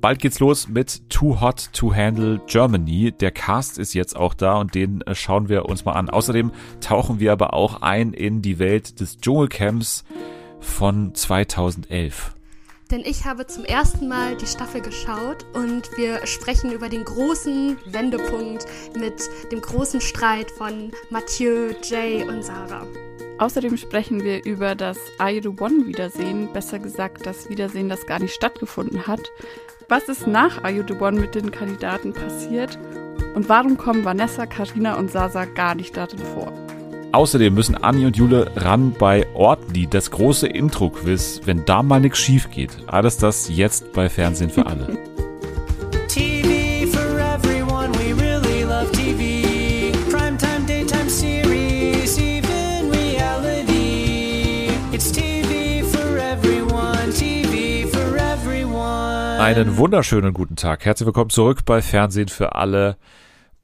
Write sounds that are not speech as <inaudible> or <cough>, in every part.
Bald geht's los mit Too Hot to Handle Germany. Der Cast ist jetzt auch da und den äh, schauen wir uns mal an. Außerdem tauchen wir aber auch ein in die Welt des Dschungelcamps von 2011. Denn ich habe zum ersten Mal die Staffel geschaut und wir sprechen über den großen Wendepunkt mit dem großen Streit von Mathieu, Jay und Sarah. Außerdem sprechen wir über das I Do One Wiedersehen, besser gesagt das Wiedersehen, das gar nicht stattgefunden hat. Was ist nach One mit den Kandidaten passiert? Und warum kommen Vanessa, Karina und Sasa gar nicht darin vor? Außerdem müssen Anni und Jule ran bei Ortli, das große Intro-Quiz, wenn da mal nichts schief geht. Alles das jetzt bei Fernsehen für alle. <laughs> Einen wunderschönen guten Tag. Herzlich willkommen zurück bei Fernsehen für alle,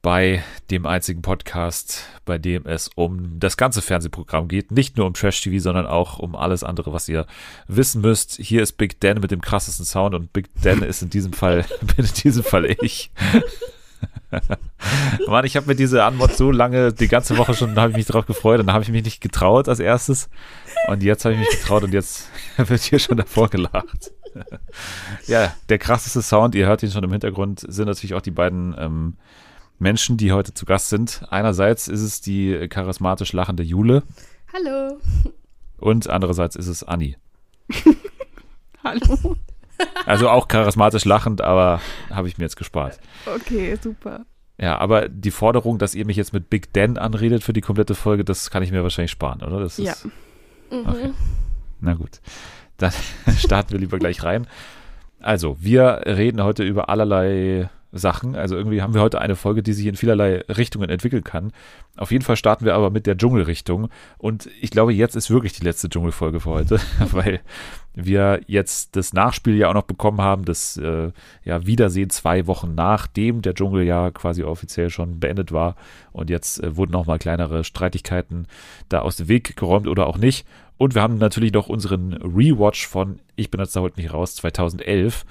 bei dem einzigen Podcast, bei dem es um das ganze Fernsehprogramm geht. Nicht nur um Trash TV, sondern auch um alles andere, was ihr wissen müsst. Hier ist Big Dan mit dem krassesten Sound und Big Dan ist in diesem Fall, <laughs> bin in diesem Fall ich. <laughs> Mann, ich habe mir diese Anmod so lange, die ganze Woche schon, habe ich mich drauf gefreut und dann habe ich mich nicht getraut als erstes. Und jetzt habe ich mich getraut und jetzt <laughs> wird hier schon davor gelacht. Ja, der krasseste Sound, ihr hört ihn schon im Hintergrund, sind natürlich auch die beiden ähm, Menschen, die heute zu Gast sind. Einerseits ist es die charismatisch lachende Jule Hallo. und andererseits ist es Anni. <laughs> Hallo. Also auch charismatisch lachend, aber habe ich mir jetzt gespart. Okay, super. Ja, aber die Forderung, dass ihr mich jetzt mit Big Dan anredet für die komplette Folge, das kann ich mir wahrscheinlich sparen, oder? Das ist, Ja. Okay. Na gut. Dann <laughs> starten wir lieber gleich rein. Also, wir reden heute über allerlei Sachen. Also irgendwie haben wir heute eine Folge, die sich in vielerlei Richtungen entwickeln kann. Auf jeden Fall starten wir aber mit der Dschungelrichtung. Und ich glaube, jetzt ist wirklich die letzte Dschungelfolge für heute, <laughs> weil wir jetzt das Nachspiel ja auch noch bekommen haben, das äh, ja, Wiedersehen zwei Wochen nachdem der Dschungel ja quasi offiziell schon beendet war. Und jetzt äh, wurden nochmal kleinere Streitigkeiten da aus dem Weg geräumt oder auch nicht. Und wir haben natürlich noch unseren Rewatch von Ich bin jetzt da heute nicht raus, 2011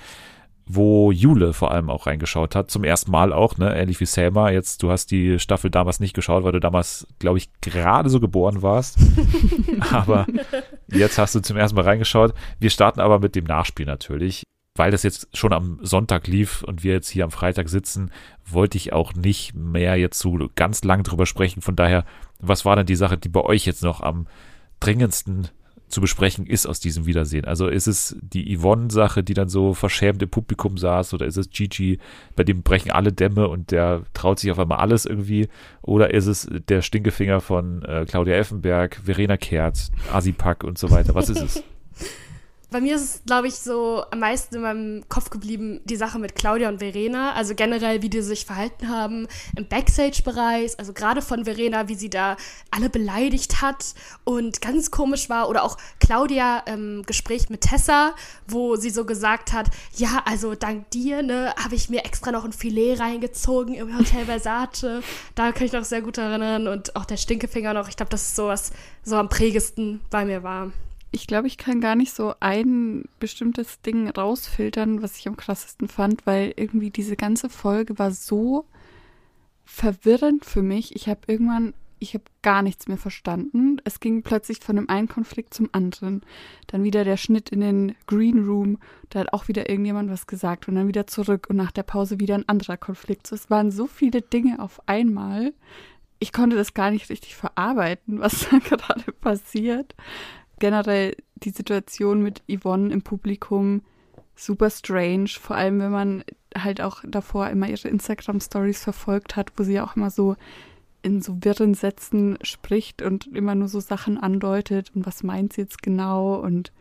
wo Jule vor allem auch reingeschaut hat, zum ersten Mal auch, ne, ähnlich wie Selma. Jetzt, du hast die Staffel damals nicht geschaut, weil du damals, glaube ich, gerade so geboren warst. <laughs> aber jetzt hast du zum ersten Mal reingeschaut. Wir starten aber mit dem Nachspiel natürlich. Weil das jetzt schon am Sonntag lief und wir jetzt hier am Freitag sitzen, wollte ich auch nicht mehr jetzt so ganz lang drüber sprechen. Von daher, was war denn die Sache, die bei euch jetzt noch am dringendsten zu besprechen ist aus diesem Wiedersehen. Also ist es die Yvonne-Sache, die dann so verschämt im Publikum saß, oder ist es Gigi, bei dem brechen alle Dämme und der traut sich auf einmal alles irgendwie, oder ist es der Stinkefinger von äh, Claudia Effenberg, Verena Kehrt, Asipak und so weiter? Was ist es? <laughs> Bei mir ist es, glaube ich, so am meisten in meinem Kopf geblieben, die Sache mit Claudia und Verena. Also generell, wie die sich verhalten haben im Backstage-Bereich. Also gerade von Verena, wie sie da alle beleidigt hat und ganz komisch war. Oder auch Claudia im Gespräch mit Tessa, wo sie so gesagt hat, ja, also dank dir, ne, habe ich mir extra noch ein Filet reingezogen im Hotel <laughs> Versace. Da kann ich noch sehr gut erinnern. Und auch der Stinkefinger noch. Ich glaube, das ist so was so am prägesten bei mir war. Ich glaube, ich kann gar nicht so ein bestimmtes Ding rausfiltern, was ich am krassesten fand, weil irgendwie diese ganze Folge war so verwirrend für mich. Ich habe irgendwann, ich habe gar nichts mehr verstanden. Es ging plötzlich von dem einen Konflikt zum anderen. Dann wieder der Schnitt in den Green Room, da hat auch wieder irgendjemand was gesagt und dann wieder zurück und nach der Pause wieder ein anderer Konflikt. So, es waren so viele Dinge auf einmal. Ich konnte das gar nicht richtig verarbeiten, was <laughs> da gerade passiert generell die Situation mit Yvonne im Publikum super strange, vor allem wenn man halt auch davor immer ihre Instagram-Stories verfolgt hat, wo sie auch immer so in so wirren Sätzen spricht und immer nur so Sachen andeutet und was meint sie jetzt genau und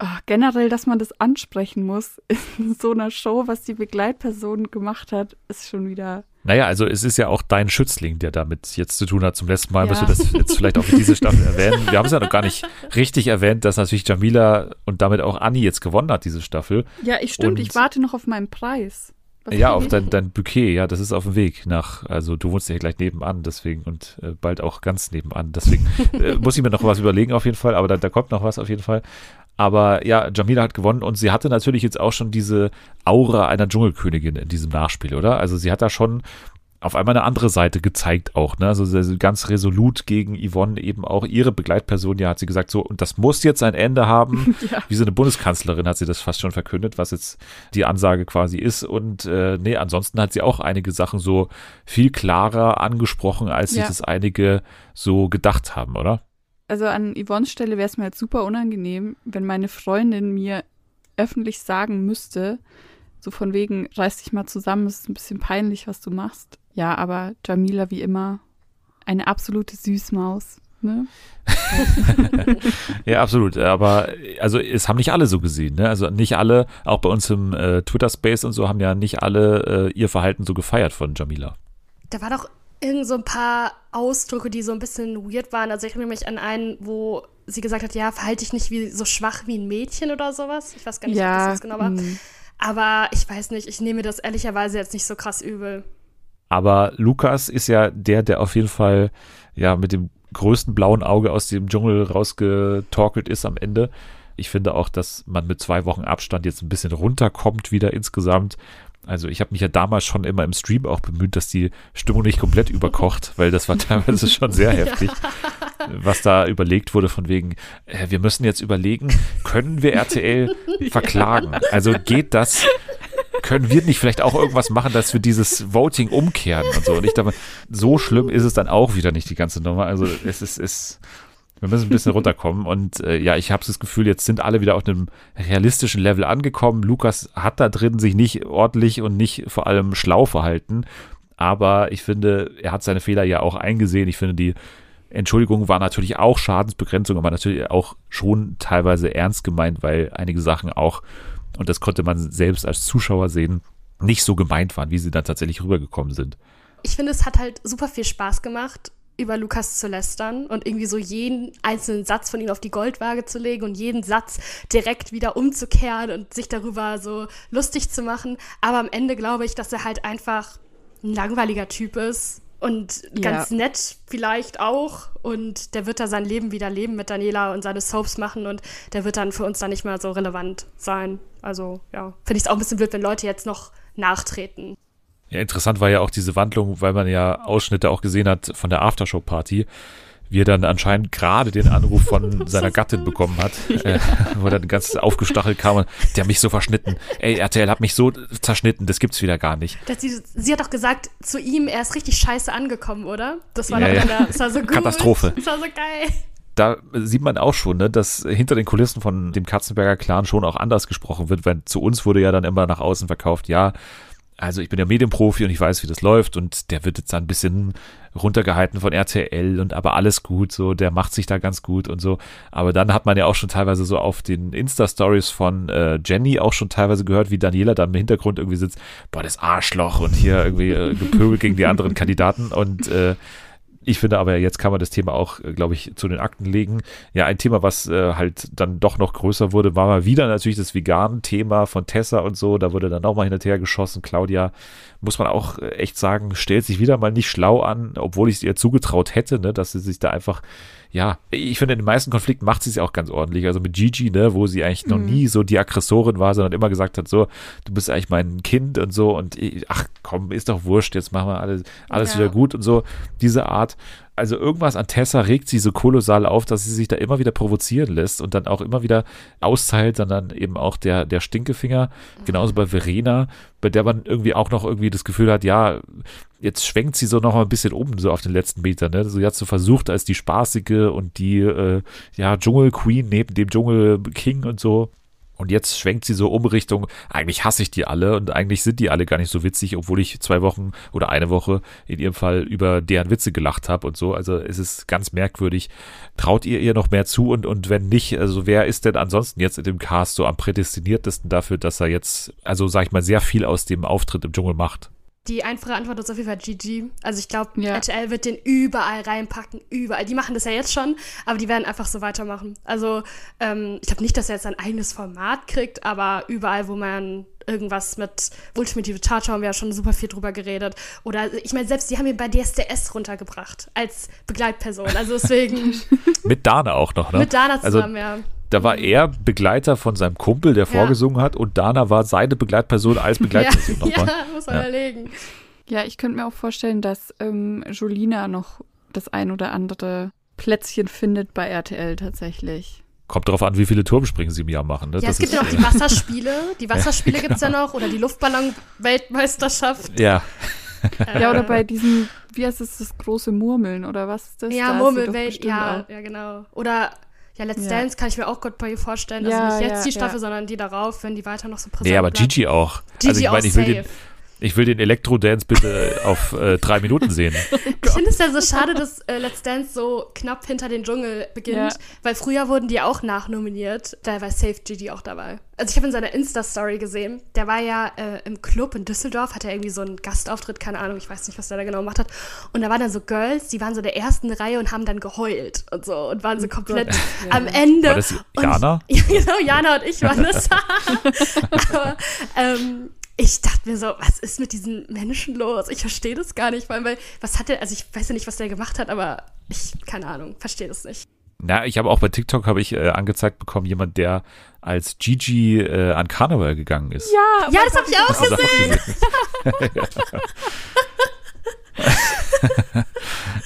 oh, generell, dass man das ansprechen muss <laughs> in so einer Show, was die Begleitperson gemacht hat, ist schon wieder Naja, also es ist ja auch dein Schützling, der damit jetzt zu tun hat. Zum letzten Mal Ja. müssen wir das jetzt vielleicht auch für diese Staffel erwähnen. Wir haben es ja noch gar nicht richtig erwähnt, dass natürlich Jamila und damit auch Anni jetzt gewonnen hat, diese Staffel. Ja, ich stimmt, Und- ich warte noch auf meinen Preis. Was Ja, auf dein, dein Bouquet, ja, das ist auf dem Weg nach, also du wohnst ja gleich nebenan, deswegen und äh, bald auch ganz nebenan, deswegen äh, muss ich mir noch was überlegen auf jeden Fall, aber da, da kommt noch was auf jeden Fall. Aber ja, Jamila hat gewonnen und sie hatte natürlich jetzt auch schon diese Aura einer Dschungelkönigin in diesem Nachspiel, oder? Also sie hat da schon auf einmal eine andere Seite gezeigt auch, ne? Also ganz resolut gegen Yvonne eben auch ihre Begleitperson, ja, hat sie gesagt, so, und das muss jetzt ein Ende haben. <laughs> Ja. Wie so eine Bundeskanzlerin hat sie das fast schon verkündet, was jetzt die Ansage quasi ist. Und äh, nee, ansonsten hat sie auch einige Sachen so viel klarer angesprochen, als sich Ja. das einige so gedacht haben, oder? Also an Yvonnes Stelle wäre es mir halt super unangenehm, wenn meine Freundin mir öffentlich sagen müsste, so von wegen, reiß dich mal zusammen, es ist ein bisschen peinlich, was du machst. Ja, aber Jamila wie immer eine absolute Süßmaus. Ne? <laughs> Ja, absolut. Aber also es haben nicht alle so gesehen, ne? Also nicht alle, auch bei uns im äh, Twitter-Space und so, haben ja nicht alle äh, ihr Verhalten so gefeiert von Jamila. Da war doch irgend so ein paar Ausdrücke, die so ein bisschen weird waren. Also ich erinnere mich an einen, wo sie gesagt hat, ja, verhalte dich nicht wie so schwach wie ein Mädchen oder sowas. Ich weiß gar nicht, ob das Ja, jetzt genau war. mm. Aber ich weiß nicht, ich nehme das ehrlicherweise jetzt nicht so krass übel. Aber Lukas ist ja der, der auf jeden Fall ja mit dem größten blauen Auge aus dem Dschungel rausgetorkelt ist am Ende. Ich finde auch, dass man mit zwei Wochen Abstand jetzt ein bisschen runterkommt wieder insgesamt. Also ich habe mich ja damals schon immer im Stream auch bemüht, dass die Stimmung nicht komplett überkocht, weil das war teilweise schon sehr <laughs> heftig, was da überlegt wurde von wegen, äh, wir müssen jetzt überlegen, können wir RTL <laughs> verklagen? Also geht das? Können wir nicht vielleicht auch irgendwas machen, dass wir dieses Voting umkehren und so? Und ich dachte, so schlimm ist es dann auch wieder nicht, die ganze Nummer. Also es ist, ist wir müssen ein bisschen runterkommen. Und äh, ja, ich habe das Gefühl, jetzt sind alle wieder auf einem realistischen Level angekommen. Lukas hat da drin sich nicht ordentlich und nicht vor allem schlau verhalten. Aber ich finde, er hat seine Fehler ja auch eingesehen. Ich finde, die Entschuldigung war natürlich auch Schadensbegrenzung, aber natürlich auch schon teilweise ernst gemeint, weil einige Sachen auch, und das konnte man selbst als Zuschauer sehen, nicht so gemeint waren, wie sie dann tatsächlich rübergekommen sind. Ich finde, es hat halt super viel Spaß gemacht, über Lukas zu lästern und irgendwie so jeden einzelnen Satz von ihm auf die Goldwaage zu legen und jeden Satz direkt wieder umzukehren und sich darüber so lustig zu machen. Aber am Ende glaube ich, dass er halt einfach ein langweiliger Typ ist und ganz Ja. nett vielleicht auch. Und der wird da sein Leben wieder leben mit Daniela und seine Soaps machen und der wird dann für uns dann nicht mehr so relevant sein. Also ja, finde ich es auch ein bisschen blöd, wenn Leute jetzt noch nachtreten. Ja, interessant war ja auch diese Wandlung, weil man ja Ausschnitte auch gesehen hat von der Aftershow-Party, wie er dann anscheinend gerade den Anruf von <laughs> seiner Gattin bekommen hat, äh, wo er dann ganz aufgestachelt kam und der hat mich so verschnitten. Ey, RTL hat mich so zerschnitten, das gibt's wieder gar nicht. Das, sie, sie hat doch gesagt, zu ihm, er ist richtig scheiße angekommen, oder? Das war Ja, doch ja. der, das war so gut. Katastrophe. Das war so geil. Da sieht man auch schon, ne, dass hinter den Kulissen von dem Katzenberger Clan schon auch anders gesprochen wird, weil zu uns wurde ja dann immer nach außen verkauft, ja, also ich bin ja Medienprofi und ich weiß, wie das läuft und der wird jetzt dann ein bisschen runtergehalten von RTL und aber alles gut, so, der macht sich da ganz gut und so. Aber dann hat man ja auch schon teilweise so auf den Insta-Stories von äh, Jenny auch schon teilweise gehört, wie Daniela dann im Hintergrund irgendwie sitzt, boah, das Arschloch und hier irgendwie äh, gepöbelt gegen die anderen Kandidaten und äh, ich finde aber, jetzt kann man das Thema auch, äh, glaube ich, zu den Akten legen. Ja, ein Thema, was äh, halt dann doch noch größer wurde, war mal wieder natürlich das Vegan-Thema von Tessa und so. Da wurde dann auch mal hin und her geschossen. Claudia, muss man auch äh, echt sagen, stellt sich wieder mal nicht schlau an, obwohl ich es ihr zugetraut hätte, ne, dass sie sich da einfach, ja, ich finde, in den meisten Konflikten macht sie es ja auch ganz ordentlich. Also mit Gigi, ne, wo sie eigentlich noch nie so die Aggressorin war, sondern immer gesagt hat, so, du bist eigentlich mein Kind und so und ich, ach komm, ist doch wurscht, jetzt machen wir alles, alles Ja. wieder gut und so. Diese Art. Also irgendwas an Tessa regt sie so kolossal auf, dass sie sich da immer wieder provozieren lässt und dann auch immer wieder austeilt, sondern eben auch der, der Stinkefinger. Genauso bei Verena, bei der man irgendwie auch noch irgendwie das Gefühl hat, ja, jetzt schwenkt sie so noch mal ein bisschen um, so auf den letzten Metern. Ne? So, sie so versucht, als die spaßige und die äh, ja, Dschungel-Queen neben dem Dschungel-King und so. Und jetzt schwenkt sie so um Richtung, eigentlich hasse ich die alle und eigentlich sind die alle gar nicht so witzig, obwohl ich zwei Wochen oder eine Woche in ihrem Fall über deren Witze gelacht habe und so. Also es ist ganz merkwürdig. Traut ihr ihr noch mehr zu und, und wenn nicht, also wer ist denn ansonsten jetzt in dem Cast so am prädestiniertesten dafür, dass er jetzt, also sag ich mal, sehr viel aus dem Auftritt im Dschungel macht? Die einfache Antwort ist auf jeden Fall GG. Also ich glaube, Ja. RTL wird den überall reinpacken, überall. Die machen das ja jetzt schon, aber die werden einfach so weitermachen. Also ähm, ich glaube nicht, dass er jetzt ein eigenes Format kriegt, aber überall, wo man irgendwas mit Ultimative Charge haben wir ja schon super viel drüber geredet. Oder ich meine, selbst die haben ihn bei DSDS runtergebracht als Begleitperson. Also deswegen <laughs> Mit Dana auch noch, ne? mit Dana Also zusammen, ja. Da war er Begleiter von seinem Kumpel, der Ja. vorgesungen hat, und Dana war seine Begleitperson als <laughs> Begleitperson Ja, nochmal. <laughs> ja, muss man Ja. überlegen. Ja, ich könnte mir auch vorstellen, dass ähm, Jolina noch das ein oder andere Plätzchen findet bei RTL tatsächlich. Kommt darauf an, wie viele Turmspringen sie im Jahr machen. Ne? Ja, Das es gibt ist, ja noch die Wasserspiele. Die <laughs> Wasserspiele Ja, gibt's ja noch. Oder die Luftballon-Weltmeisterschaft. Ja, Ja, oder Äh, bei diesem, wie heißt es, das große Murmeln oder was ist das? Ja, Da Murmelwelt, ja, auch. ja, genau. Oder ja, Let's Ja. Dance kann ich mir auch gut bei ihr vorstellen. Also Ja, nicht jetzt ja, die Staffel, ja. sondern die darauf, wenn die weiter noch so präsent nee, aber bleibt. Gigi auch. Gigi also ich auch meine, ich will den, safe. Ich will den Elektro-Dance bitte auf äh, drei Minuten sehen. <laughs> Ich finde es ja so schade, dass äh, Let's Dance so knapp hinter den Dschungel beginnt, Ja. weil früher wurden die auch nachnominiert. Da war Safe Gigi auch dabei. Also ich habe in seiner Insta-Story gesehen, der war ja äh, im Club in Düsseldorf, hat er irgendwie so einen Gastauftritt, keine Ahnung, ich weiß nicht, was der da genau gemacht hat. Und da waren dann so Girls, die waren so in der ersten Reihe und haben dann geheult und so und waren so komplett Gott, ja. am Ende. War das Und- Jana? <laughs> Ja, genau, Jana und ich waren das. <laughs> Aber ähm, ich dachte mir so, was ist mit diesen Menschen los? Ich verstehe das gar nicht, vor allem, weil, was hat der, also ich weiß ja nicht, was der gemacht hat, aber ich, keine Ahnung, verstehe das nicht. Na, ich habe auch bei TikTok habe ich äh, angezeigt bekommen, jemand, der als Gigi äh, an Karneval gegangen ist. Ja, Ja, das habe ich auch das gesehen. auch <laughs> gesehen?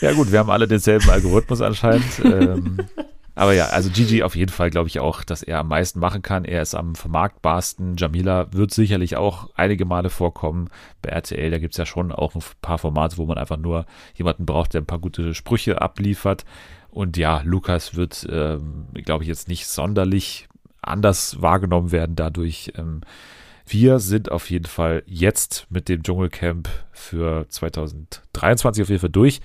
ja gut, wir haben alle denselben Algorithmus anscheinend. Ähm, <laughs> aber ja, also Gigi auf jeden Fall glaube ich auch, dass er am meisten machen kann. Er ist am vermarktbarsten. Jamila wird sicherlich auch einige Male vorkommen. Bei RTL, da gibt es ja schon auch ein paar Formate, wo man einfach nur jemanden braucht, der ein paar gute Sprüche abliefert. Und ja, Lukas wird, ähm, glaube ich, jetzt nicht sonderlich anders wahrgenommen werden dadurch. Ähm, wir sind auf jeden Fall jetzt mit dem Dschungelcamp für 2023 auf jeden Fall durch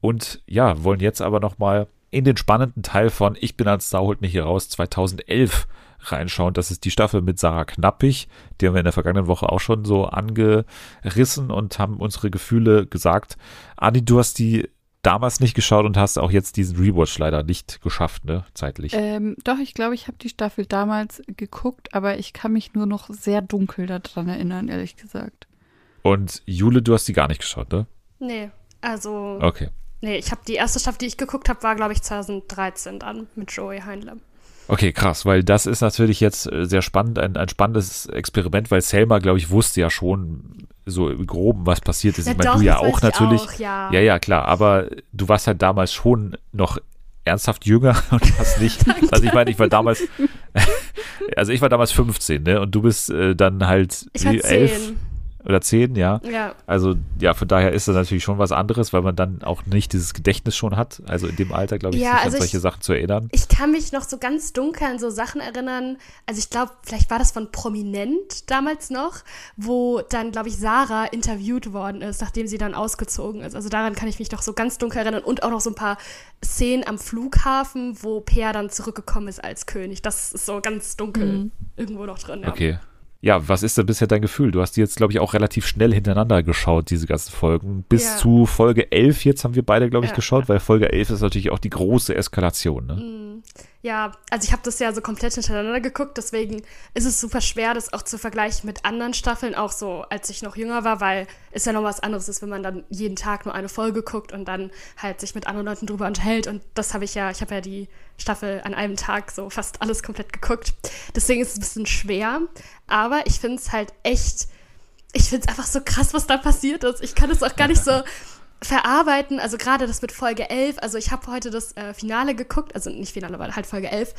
und ja, wollen jetzt aber nochmal in den spannenden Teil von Ich bin als Sau, holt mich hier raus 2011 reinschauen. Das ist die Staffel mit Sarah Knappig. Die haben wir in der vergangenen Woche auch schon so angerissen und haben unsere Gefühle gesagt. Adi, du hast die damals nicht geschaut und hast auch jetzt diesen Rewatch leider nicht geschafft, ne, zeitlich. Ähm, doch, ich glaube, ich habe die Staffel damals geguckt, aber ich kann mich nur noch sehr dunkel daran erinnern, ehrlich gesagt. Und Jule, du hast die gar nicht geschaut, ne? Nee, also, Okay. Nee, ich habe die erste Staffel, die ich geguckt habe, war, glaube ich, 2013 dann mit Joey Heinle. Okay, krass, weil das ist natürlich jetzt äh, sehr spannend, ein, ein spannendes Experiment, weil Selma, glaube ich, wusste ja schon so im Groben, was passiert ist. Ja, ich meine, du ja auch ich natürlich. auch, ja. ja, ja, klar, aber du warst halt damals schon noch ernsthaft jünger <laughs> und hast nicht, <laughs> also ich meine, ich war damals, <laughs> also ich war damals 15, ne, und du bist äh, dann halt elf. Oder 10, ja. Ja, Also ja, von daher ist das natürlich schon was anderes, weil man dann auch nicht dieses Gedächtnis schon hat. Also in dem Alter, glaube ich, Ja, sich also an solche ich- Sachen zu erinnern. Ich kann mich noch so ganz dunkel an so Sachen erinnern. Also ich glaube, vielleicht war das von Prominent damals noch, wo dann, glaube ich, Sarah interviewt worden ist, nachdem sie dann ausgezogen ist. Also daran kann ich mich noch so ganz dunkel erinnern. Und auch noch so ein paar Szenen am Flughafen, wo Peer dann zurückgekommen ist als König. Das ist so ganz dunkel irgendwo noch drin. Ja. Okay. Ja, was ist denn bisher dein Gefühl? Du hast die jetzt, glaube ich, auch relativ schnell hintereinander geschaut, diese ganzen Folgen. Bis Ja. zu Folge 11 jetzt haben wir beide, glaube ich, Ja. geschaut, weil Folge 11 ist natürlich auch die große Eskalation. Ne? Ja, also ich habe das ja so komplett hintereinander geguckt, deswegen ist es super schwer, das auch zu vergleichen mit anderen Staffeln, auch so, als ich noch jünger war, weil es ja noch was anderes ist, wenn man dann jeden Tag nur eine Folge guckt und dann halt sich mit anderen Leuten drüber unterhält. Und das habe ich ja, ich habe ja die Staffel an einem Tag so fast alles komplett geguckt. Deswegen ist es ein bisschen schwer, aber ich finde es halt echt, ich finde es einfach so krass, was da passiert ist. Ich kann es auch gar nicht so <laughs> verarbeiten, also gerade das mit Folge 11, also ich habe heute das äh, Finale geguckt, also nicht Finale, aber halt Folge 11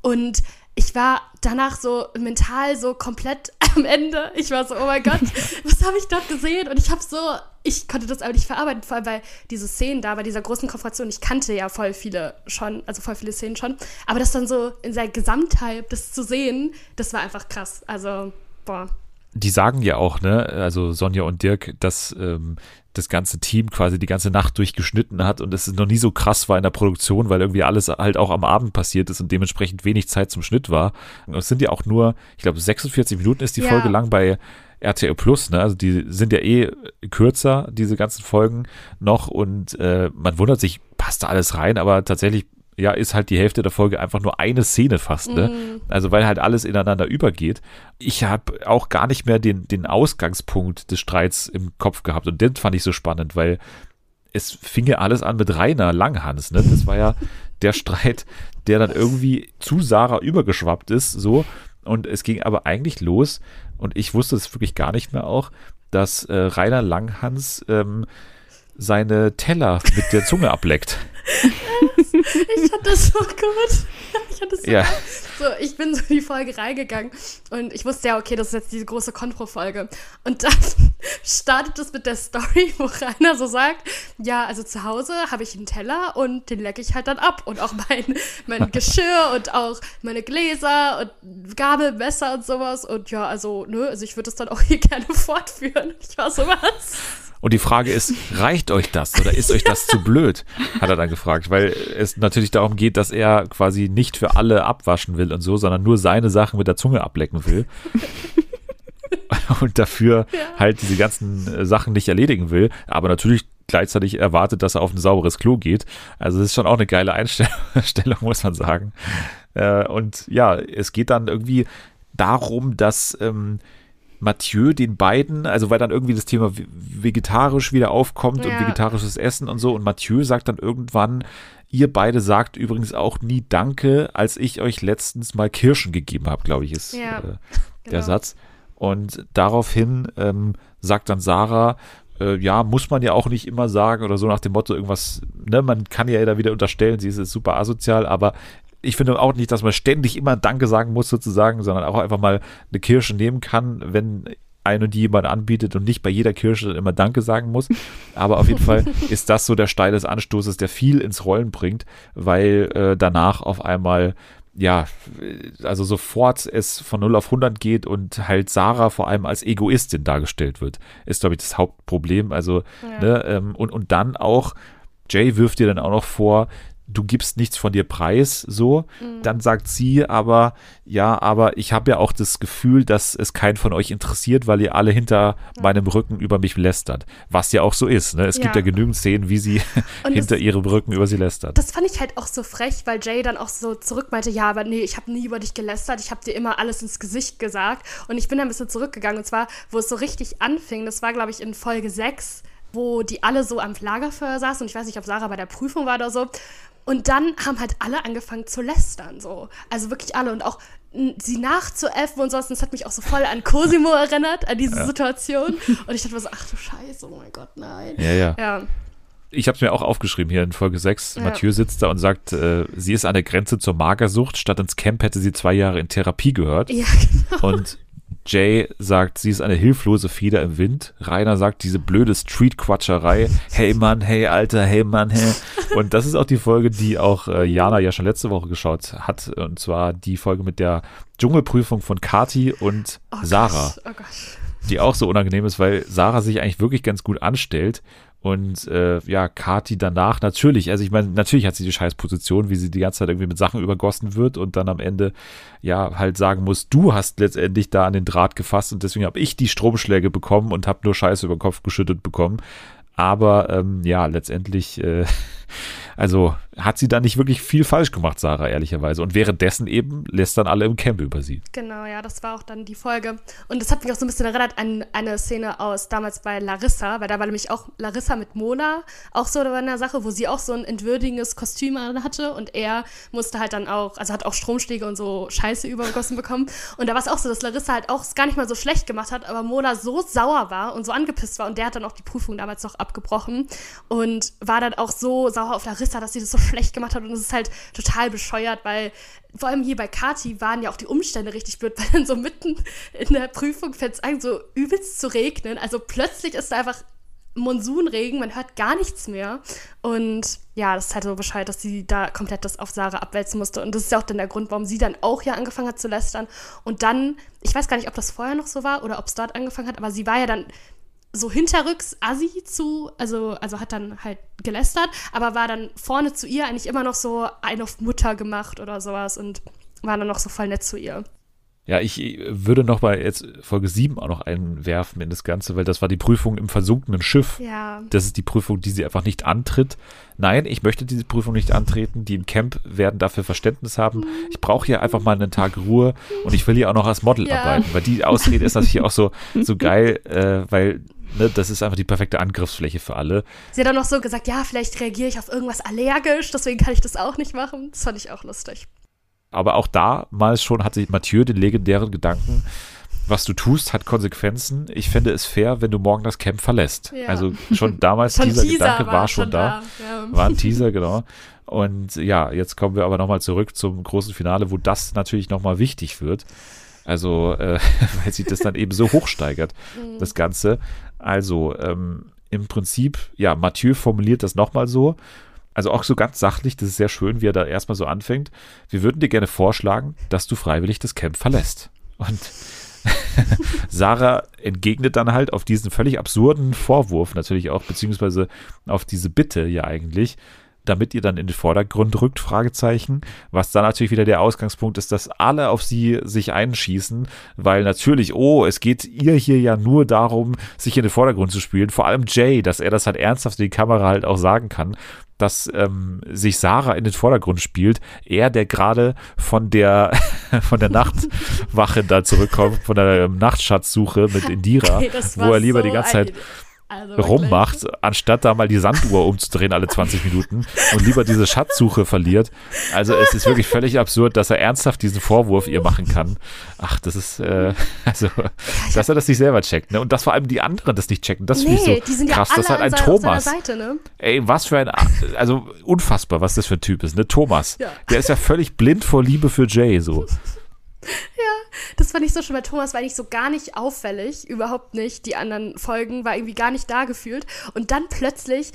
und ich war danach so mental so komplett <laughs> am Ende. Ich war so, oh mein Gott, <laughs> was habe ich dort gesehen? Und ich habe so, ich konnte das aber nicht verarbeiten, vor allem weil diese Szenen da bei dieser großen Konfrontation, ich kannte ja voll viele schon, also voll viele Szenen schon, aber das dann so in seiner Gesamtheit, das zu sehen, das war einfach krass. Also, boah, die sagen ja auch, ne, also Sonja und Dirk, dass ähm, das ganze Team quasi die ganze Nacht durchgeschnitten hat und es noch nie so krass war in der Produktion, weil irgendwie alles halt auch am Abend passiert ist und dementsprechend wenig Zeit zum Schnitt war. Und es sind ja auch nur, ich glaube, 46 Minuten ist die Ja. Folge lang bei RTL Plus, ne? Also die sind ja eh kürzer, diese ganzen Folgen noch und äh, man wundert sich, passt da alles rein, aber tatsächlich ja, ist halt die Hälfte der Folge einfach nur eine Szene fast, ne? Also weil halt alles ineinander übergeht. Ich habe auch gar nicht mehr den, den Ausgangspunkt des Streits im Kopf gehabt und den fand ich so spannend, weil es fing ja alles an mit Rainer Langhans, ne? Das war ja der Streit, der dann irgendwie zu Sarah übergeschwappt ist, so. Und es ging aber eigentlich los, und ich wusste es wirklich gar nicht mehr auch, dass äh, Rainer Langhans ähm, seine Teller mit der Zunge ableckt. <laughs> <laughs> Ich hatte das so gut. <laughs> Ich hatte so, Ja. so, ich bin so in die Folge reingegangen und ich wusste ja, okay, das ist jetzt diese große Kontro-Folge. Und dann <laughs> startet es mit der Story, wo Rainer so sagt, ja, also zu Hause habe ich einen Teller und den lecke ich halt dann ab. Und auch mein, mein Geschirr und auch meine Gläser und Gabel, Messer und sowas. Und ja, also, nö, also ich würde das dann auch hier gerne fortführen. Ich war so was. Und die Frage ist, reicht euch das oder ist euch das zu blöd? Hat er dann gefragt, weil es natürlich darum geht, dass er quasi nicht für alle abwaschen will und so, sondern nur seine Sachen mit der Zunge ablecken will. Und dafür halt diese ganzen äh, Sachen nicht erledigen will, aber natürlich gleichzeitig erwartet, dass er auf ein sauberes Klo geht. Also das ist schon auch eine geile Einstellung, <laughs> muss man sagen. Äh, Und ja, es geht dann irgendwie darum, dass ähm, Mathieu den beiden, also weil dann irgendwie das Thema ve- vegetarisch wieder aufkommt und Ja. vegetarisches Essen und so und Mathieu sagt dann irgendwann, ihr beide sagt übrigens auch nie Danke, als ich euch letztens mal Kirschen gegeben habe, glaube ich, ist Ja, äh, der genau. Satz. Und daraufhin ähm, sagt dann Sarah, äh, ja, muss man ja auch nicht immer sagen oder so nach dem Motto irgendwas, ne, man kann ja da wieder unterstellen, sie ist super asozial, aber ich finde auch nicht, dass man ständig immer Danke sagen muss sozusagen, sondern auch einfach mal eine Kirsche nehmen kann, wenn eine die jemand anbietet und nicht bei jeder Kirsche immer Danke sagen muss. Aber auf jeden Fall <laughs> ist das so der Steil des Anstoßes, der viel ins Rollen bringt, weil äh, danach auf einmal ja, also sofort es von 0 auf 100 geht und halt Sarah vor allem als Egoistin dargestellt wird, ist, glaube ich, das Hauptproblem. Also, ne, ähm, und, und dann auch, Jay wirft dir dann auch noch vor, du gibst nichts von dir preis, so. Dann sagt sie aber, ja, aber ich habe ja auch das Gefühl, dass es keinen von euch interessiert, weil ihr alle hinter meinem Rücken über mich lästert. Was ja auch so ist, ne? Es gibt Ja. ja genügend Szenen, wie sie <laughs> hinter das- ihrem Rücken über sie lästert. Das fand ich halt auch so frech, weil Jay dann auch so zurück meinte, ja, aber nee, ich habe nie über dich gelästert, ich habe dir immer alles ins Gesicht gesagt. Und ich bin da ein bisschen zurückgegangen. Und zwar, wo es so richtig anfing, das war, glaube ich, in Folge 6, wo die alle so am Lagerfeuer saßen. Und ich weiß nicht, ob Sarah bei der Prüfung war oder so. Und dann haben halt alle angefangen zu lästern, so. Also wirklich alle. Und auch sie nachzuäffen und sowas. Und das hat mich auch so voll an Cosimo erinnert, an diese Situation. <laughs> Und ich dachte mir so, ach du Scheiße, oh mein Gott, nein. Ja, ja. Ja, ich habe es mir auch aufgeschrieben hier in Folge 6. Ja. Mathieu sitzt da und sagt, äh, sie ist an der Grenze zur Magersucht. Statt ins Camp hätte sie zwei Jahre in Therapie gehört. ja <laughs> genau. Und Jay sagt, sie ist eine hilflose Feder im Wind. Rainer sagt, diese blöde Street-Quatscherei. Hey Mann, hey Alter, hey Mann, hey. <laughs> Und das ist auch die Folge, die auch äh, Jana ja schon letzte Woche geschaut hat. Und zwar die Folge mit der Dschungelprüfung von Kati und Oh Sarah Gott, oh Gott. die auch so unangenehm ist, weil Sarah sich eigentlich wirklich ganz gut anstellt und äh, ja, Kati danach natürlich, also ich meine, natürlich hat sie die scheiß Position, wie sie die ganze Zeit irgendwie mit Sachen übergossen wird und dann am Ende ja halt sagen muss, du hast letztendlich da an den Draht gefasst und deswegen habe ich die Stromschläge bekommen und habe nur Scheiße über den Kopf geschüttet bekommen. Aber ähm, ja, letztendlich, äh, <laughs> also hat sie da nicht wirklich viel falsch gemacht, Sarah, ehrlicherweise. Und währenddessen eben lässt dann alle im Camp über sie. Genau, ja, das war auch dann die Folge. Und das hat mich auch so ein bisschen erinnert an eine Szene aus damals bei Larissa, weil da war nämlich auch Larissa mit Mona auch so in der Sache, wo sie auch so ein entwürdigendes Kostüm hatte und er musste halt dann auch, also hat auch Stromschläge und so Scheiße übergossen bekommen. Und da war es auch so, dass Larissa halt auch gar nicht mal so schlecht gemacht hat, aber Mona so sauer war und so angepisst war und der hat dann auch die Prüfung damals noch abgebrochen und war dann auch so sauer auf Larissa, dass sie das so schlecht gemacht hat und es ist halt total bescheuert, weil vor allem hier bei Kati waren ja auch die Umstände richtig blöd, <laughs> weil dann so mitten in der Prüfung fängt es an, so übelst zu regnen. Also plötzlich ist da einfach Monsunregen, man hört gar nichts mehr. Und ja, das ist halt so Bescheid, dass sie da komplett das auf Sarah abwälzen musste. Und das ist ja auch dann der Grund, warum sie dann auch ja angefangen hat zu lästern. Und dann, ich weiß gar nicht, ob das vorher noch so war oder ob es dort angefangen hat, aber sie war ja dann so hinterrücks Assi zu, also, also hat dann halt gelästert, aber war dann vorne zu ihr eigentlich immer noch so ein auf Mutter gemacht oder sowas und war dann noch so voll nett zu ihr. Ja, ich würde noch bei jetzt Folge 7 auch noch einwerfen in das Ganze, weil das war die Prüfung im versunkenen Schiff. Ja. Das ist die Prüfung, die sie einfach nicht antritt. Nein, ich möchte diese Prüfung nicht antreten. Die im Camp werden dafür Verständnis haben. Ich brauche hier einfach mal einen Tag Ruhe und ich will hier auch noch als Model Ja. arbeiten, weil die Ausrede ist natürlich auch so, so <laughs> geil, äh, weil ne, das ist einfach die perfekte Angriffsfläche für alle. Sie hat dann noch so gesagt, ja, vielleicht reagiere ich auf irgendwas allergisch, deswegen kann ich das auch nicht machen. Das fand ich auch lustig. Aber auch damals schon hatte Mathieu den legendären Gedanken, was du tust, hat Konsequenzen. Ich fände es fair, wenn du morgen das Camp verlässt. Ja. Also schon damals, <laughs> Schon dieser Teaser Gedanke war, schon da. Ja. War ein Teaser, genau. Und ja, jetzt kommen wir aber nochmal zurück zum großen Finale, wo das natürlich nochmal wichtig wird. Also, äh, <laughs> weil sich das dann eben so hochsteigert, das Ganze. Also, ähm, im Prinzip, ja, Mathieu formuliert das nochmal so. Also auch so ganz sachlich, das ist sehr schön, wie er da erstmal so anfängt. Wir würden dir gerne vorschlagen, dass du freiwillig das Camp verlässt. Und <laughs> Sarah entgegnet dann halt auf diesen völlig absurden Vorwurf natürlich auch, beziehungsweise auf diese Bitte ja eigentlich, damit ihr dann in den Vordergrund rückt, Fragezeichen, was dann natürlich wieder der Ausgangspunkt ist, dass alle auf sie sich einschießen, weil natürlich, oh, es geht ihr hier ja nur darum, sich in den Vordergrund zu spielen, vor allem Jay, dass er das halt ernsthaft in die Kamera halt auch sagen kann, dass ähm, sich Sarah in den Vordergrund spielt, er, der gerade von der <laughs> von der Nachtwache da zurückkommt, von der ähm, Nachtschatzsuche mit Indira, <laughs> das wo er lieber so die ganze Zeit also rummacht, anstatt da mal die Sanduhr umzudrehen alle 20 Minuten und lieber diese Schatzsuche verliert. Also es ist wirklich völlig absurd, dass er ernsthaft diesen Vorwurf ihr machen kann. Ach, das ist, äh, <laughs> also, dass er das nicht selber checkt. Ne? Und dass vor allem die anderen das nicht checken, das finde Nee, ich die so krass. ja das ist halt ein Thomas. Seite, ne? Ey, was für ein, also unfassbar, was das für ein Typ ist, ne? Thomas. Ja. Der ist ja völlig blind vor Liebe für Jay, so. <laughs> Das fand ich so schön, weil Thomas war eigentlich so gar nicht auffällig, überhaupt nicht. Die anderen Folgen war irgendwie gar nicht da gefühlt. Und dann plötzlich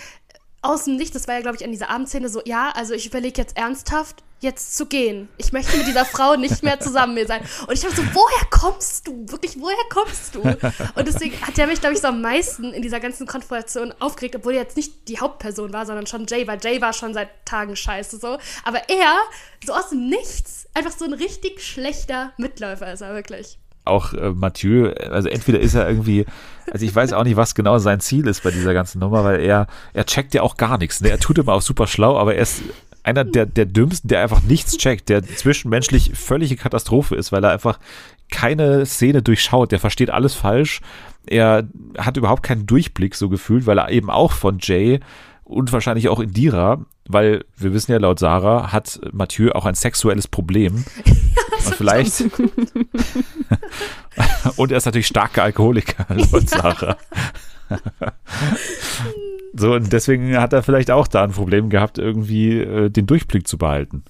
aus dem Nichts, das war ja, glaube ich, an dieser Abendszene so, ja, also ich überlege jetzt ernsthaft, jetzt zu gehen. Ich möchte mit dieser Frau nicht mehr zusammen mit sein. Und ich habe so, woher kommst du? Wirklich, woher kommst du? Und deswegen hat der mich, glaube ich, so am meisten in dieser ganzen Konfrontation aufgeregt, obwohl er jetzt nicht die Hauptperson war, sondern schon Jay, weil Jay war schon seit Tagen scheiße so. Aber er, so aus dem Nichts, einfach so ein richtig schlechter Mitläufer ist er wirklich. Auch äh, Mathieu, also entweder ist er irgendwie, also ich weiß auch nicht, was genau sein Ziel ist bei dieser ganzen Nummer, weil er, er checkt ja auch gar nichts. Ne? Er tut immer auch super schlau, aber er ist einer der, der dümmsten, der einfach nichts checkt, der zwischenmenschlich völlige Katastrophe ist, weil er einfach keine Szene durchschaut. Der versteht alles falsch. Er hat überhaupt keinen Durchblick so gefühlt, weil er eben auch von Jay und wahrscheinlich auch Indira, weil wir wissen ja laut Sarah, hat Mathieu auch ein sexuelles Problem. <laughs> und vielleicht. <laughs> und er ist natürlich starker Alkoholiker, <laughs> laut Sarah. so, und deswegen hat er vielleicht auch da ein Problem gehabt, irgendwie äh, den Durchblick zu behalten.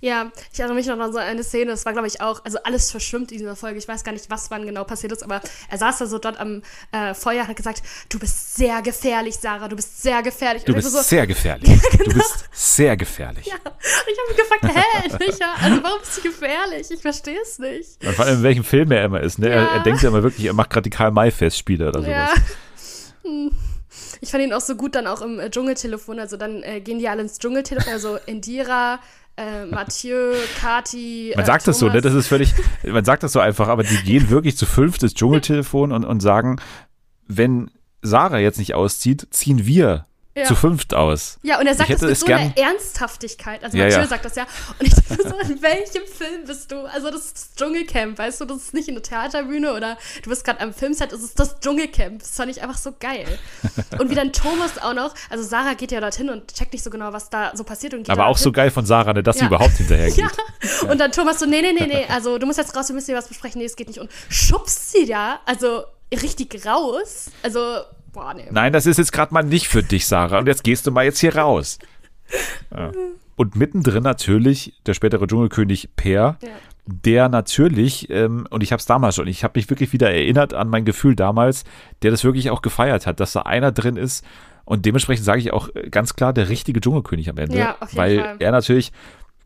Ja, ich erinnere mich noch an so eine Szene, das war, glaube ich, auch, also alles verschwimmt in dieser Folge. Ich weiß gar nicht, was wann genau passiert ist, aber er saß da so dort am äh, Feuer und hat gesagt, du bist sehr gefährlich, Sarah, du bist sehr gefährlich. Du bist so, genau. sehr gefährlich. <laughs> Du bist sehr gefährlich. ja. Und ich habe mich gefragt, hä, Micha, also warum bist du gefährlich? Ich verstehe es nicht. Und vor allem, in welchem Film er immer ist. Ne? Er, Ja. er denkt ja immer wirklich, er macht gerade die Karl-May-Festspiele oder sowas. Ja. Hm. Ich fand ihn auch so gut dann auch im äh, Dschungeltelefon. Also dann äh, gehen die alle ins Dschungeltelefon, also Indira, äh, Mathieu, Kati. Man äh, sagt das so, ne? Thomas. Das ist völlig, man sagt das so einfach, aber die gehen wirklich zu fünft ins Dschungeltelefon und, und sagen, wenn Sarah jetzt nicht auszieht, ziehen wir Ja. zu fünft aus. Ja, und er sagt das mit so einer Ernsthaftigkeit. Also Ja, ja. sagt das ja. Und ich dachte so, in welchem Film bist du? Also das ist das Dschungelcamp, weißt du? Das ist nicht eine Theaterbühne oder du bist gerade am Filmset, es ist das Dschungelcamp. Das fand ich einfach so geil. Und wie dann Thomas auch noch, also Sarah geht ja dorthin und checkt nicht so genau, was da so passiert. Und geht Aber auch so dorthin. geil von Sarah, ne, dass sie überhaupt hinterhergeht. <laughs> Ja. Und dann Thomas so, nee, nee, nee, nee, also du musst jetzt raus, wir müssen hier was besprechen. Nee, es geht nicht. Und schubst sie da, also richtig raus. Also, boah, nee. Nein, das ist jetzt gerade mal nicht für dich, Sarah. Und jetzt gehst du mal jetzt hier raus. Ja. Und mittendrin natürlich der spätere Dschungelkönig Per, Ja. der natürlich, ähm, und ich habe es damals schon, ich habe mich wirklich wieder erinnert an mein Gefühl damals, der das wirklich auch gefeiert hat, dass da einer drin ist und dementsprechend sage ich auch ganz klar der richtige Dschungelkönig am Ende, Ja, weil Fall. er natürlich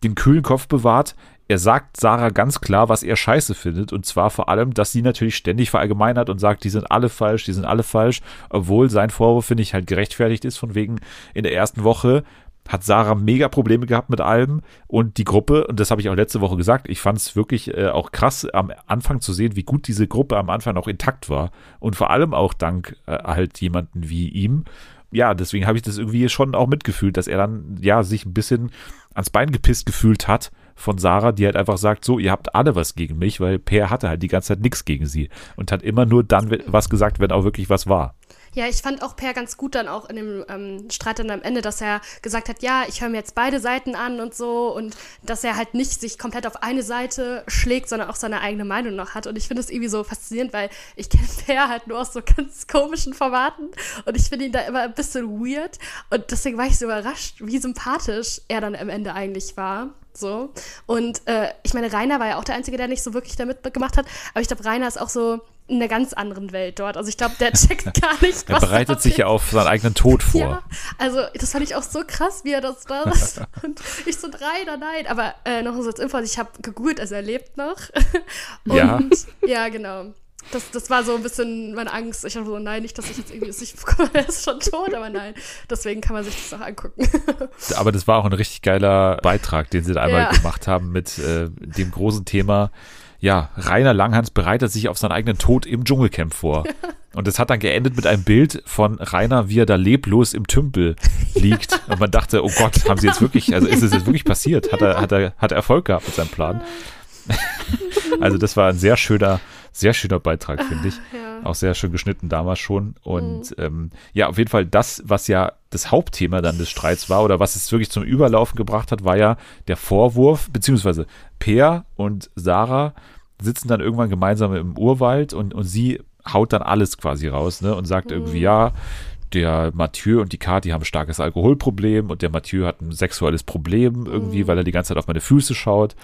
den kühlen Kopf bewahrt. Er sagt Sarah ganz klar, was er scheiße findet. Und zwar vor allem, dass sie natürlich ständig verallgemeinert und sagt, die sind alle falsch, die sind alle falsch. Obwohl sein Vorwurf, finde ich, halt gerechtfertigt ist, von wegen in der ersten Woche hat Sarah mega Probleme gehabt mit allem und die Gruppe, und das habe ich auch letzte Woche gesagt, ich fand es wirklich äh, auch krass am Anfang zu sehen, wie gut diese Gruppe am Anfang auch intakt war und vor allem auch dank äh, halt jemanden wie ihm. Ja, deswegen habe ich das irgendwie schon auch mitgefühlt, dass er dann ja sich ein bisschen ans Bein gepisst gefühlt hat von Sarah, die halt einfach sagt, so, ihr habt alle was gegen mich, weil Per hatte halt die ganze Zeit nichts gegen sie und hat immer nur dann was gesagt, wenn auch wirklich was war. Ja, ich fand auch Per ganz gut dann auch in dem ähm, Streit dann am Ende, dass er gesagt hat, ja, ich höre mir jetzt beide Seiten an und so und dass er halt nicht sich komplett auf eine Seite schlägt, sondern auch seine eigene Meinung noch hat. Und ich finde es irgendwie so faszinierend, weil ich kenne <laughs> Per halt nur aus so ganz komischen Formaten und ich finde ihn da immer ein bisschen weird und deswegen war ich so überrascht, wie sympathisch er dann am Ende eigentlich war. So. Und äh, ich meine, Rainer war ja auch der Einzige, der nicht so wirklich damit gemacht hat. Aber ich glaube, Rainer ist auch so in einer ganz anderen Welt dort. Also ich glaube, der checkt <laughs> gar nicht, Er bereitet sich ja auf seinen eigenen Tod vor. ja, also das fand ich auch so krass, wie er das da ist. <laughs> Und ich so, nein, nein. Aber äh, noch so als Info, also ich habe gegoogelt, also er lebt noch. <laughs> Und Ja. ja, genau. Das, das war so ein bisschen meine Angst. Ich dachte so, nein, nicht, dass ich jetzt irgendwie, ich, er ist schon tot, aber nein. Deswegen kann man sich das auch angucken. Aber das war auch ein richtig geiler Beitrag, den sie da einmal Ja. gemacht haben mit äh, dem großen Thema. Ja, Rainer Langhans bereitet sich auf seinen eigenen Tod im Dschungelcamp vor. <laughs> Und das hat dann geendet mit einem Bild von Rainer, wie er da leblos im Tümpel <laughs> liegt. Und man dachte, oh Gott, haben sie jetzt wirklich, also ist es jetzt wirklich passiert? Hat er, hat er, hat er Erfolg gehabt mit seinem Plan? <laughs> Also das war ein sehr schöner, sehr schöner Beitrag, finde ich. Ja. Auch sehr schön geschnitten damals schon. Und ähm, ja, auf jeden Fall das, was ja das Hauptthema dann des Streits war oder was es wirklich zum Überlaufen gebracht hat, war ja der Vorwurf, beziehungsweise Peer und Sarah sitzen dann irgendwann gemeinsam im Urwald und, und sie haut dann alles quasi raus ne, und sagt irgendwie, ja, der Mathieu und die Kati haben ein starkes Alkoholproblem und der Mathieu hat ein sexuelles Problem irgendwie, weil er die ganze Zeit auf meine Füße schaut.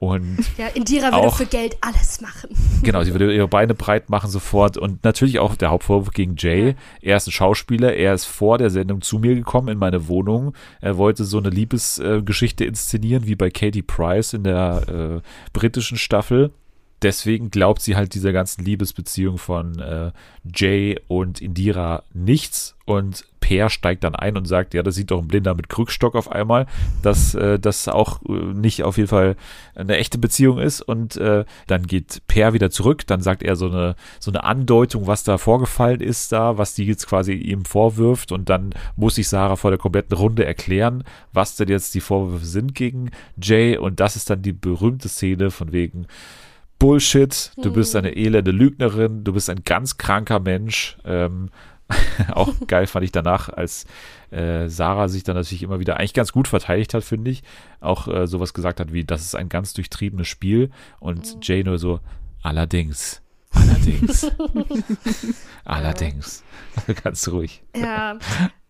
Und Ja, Indira würde Auch- für Geld alles machen. Genau, sie würde ihre Beine breit machen sofort und natürlich auch der Hauptvorwurf gegen Jay. Er ist ein Schauspieler, er ist vor der Sendung zu mir gekommen in meine Wohnung. Er wollte so eine Liebesgeschichte Geschichte inszenieren wie bei Katie Price in der äh, britischen Staffel. Deswegen glaubt sie halt dieser ganzen Liebesbeziehung von äh, Jay und Indira nichts. Und Per steigt dann ein und sagt, ja, das sieht doch ein Blinder mit Krückstock auf einmal, dass äh, das auch äh, nicht auf jeden Fall eine echte Beziehung ist. Und äh, dann geht Per wieder zurück, dann sagt er so eine so eine Andeutung, was da vorgefallen ist da, was die jetzt quasi ihm vorwirft. Und dann muss sich Sarah vor der kompletten Runde erklären, was denn jetzt die Vorwürfe sind gegen Jay. Und das ist dann die berühmte Szene von wegen Bullshit, du bist eine elende Lügnerin, du bist ein ganz kranker Mensch. Ähm, <laughs> auch geil fand ich danach, als äh, Sarah sich dann natürlich immer wieder eigentlich ganz gut verteidigt hat, finde ich. Auch äh, sowas gesagt hat wie, das ist ein ganz durchtriebenes Spiel. Und Jay nur so, allerdings, allerdings, <laughs> allerdings. <laughs> ganz ruhig. Ja,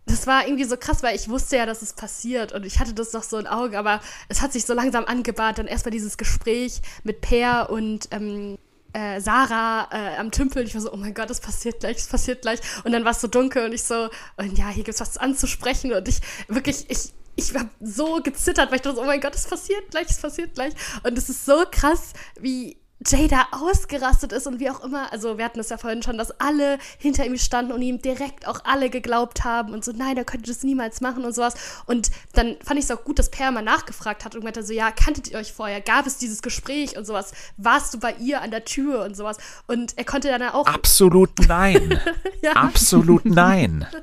das war irgendwie so krass, weil ich wusste ja, dass es passiert und ich hatte das noch so in Augen, aber es hat sich so langsam angebahnt. Dann erstmal dieses Gespräch mit Per und ähm, äh, Sarah äh, am Tümpel. Ich war so, oh mein Gott, es passiert gleich, es passiert gleich. Und dann war es so dunkel und ich so, und ja, hier gibt's was anzusprechen und ich wirklich, ich ich habe so gezittert, weil ich dachte, oh mein Gott, es passiert gleich, es passiert gleich. Und es ist so krass, wie Jay da ausgerastet ist und wie auch immer, also wir hatten das ja vorhin schon, dass alle hinter ihm standen und ihm direkt auch alle geglaubt haben und so, nein, er könnte das niemals machen und sowas. Und dann fand ich es auch gut, dass Per mal nachgefragt hat und meinte so, ja, kanntet ihr euch vorher? Gab es dieses Gespräch und sowas? Warst du bei ihr an der Tür und sowas? Und er konnte dann auch Absolut nein. <laughs> Ja. Absolut nein. <laughs>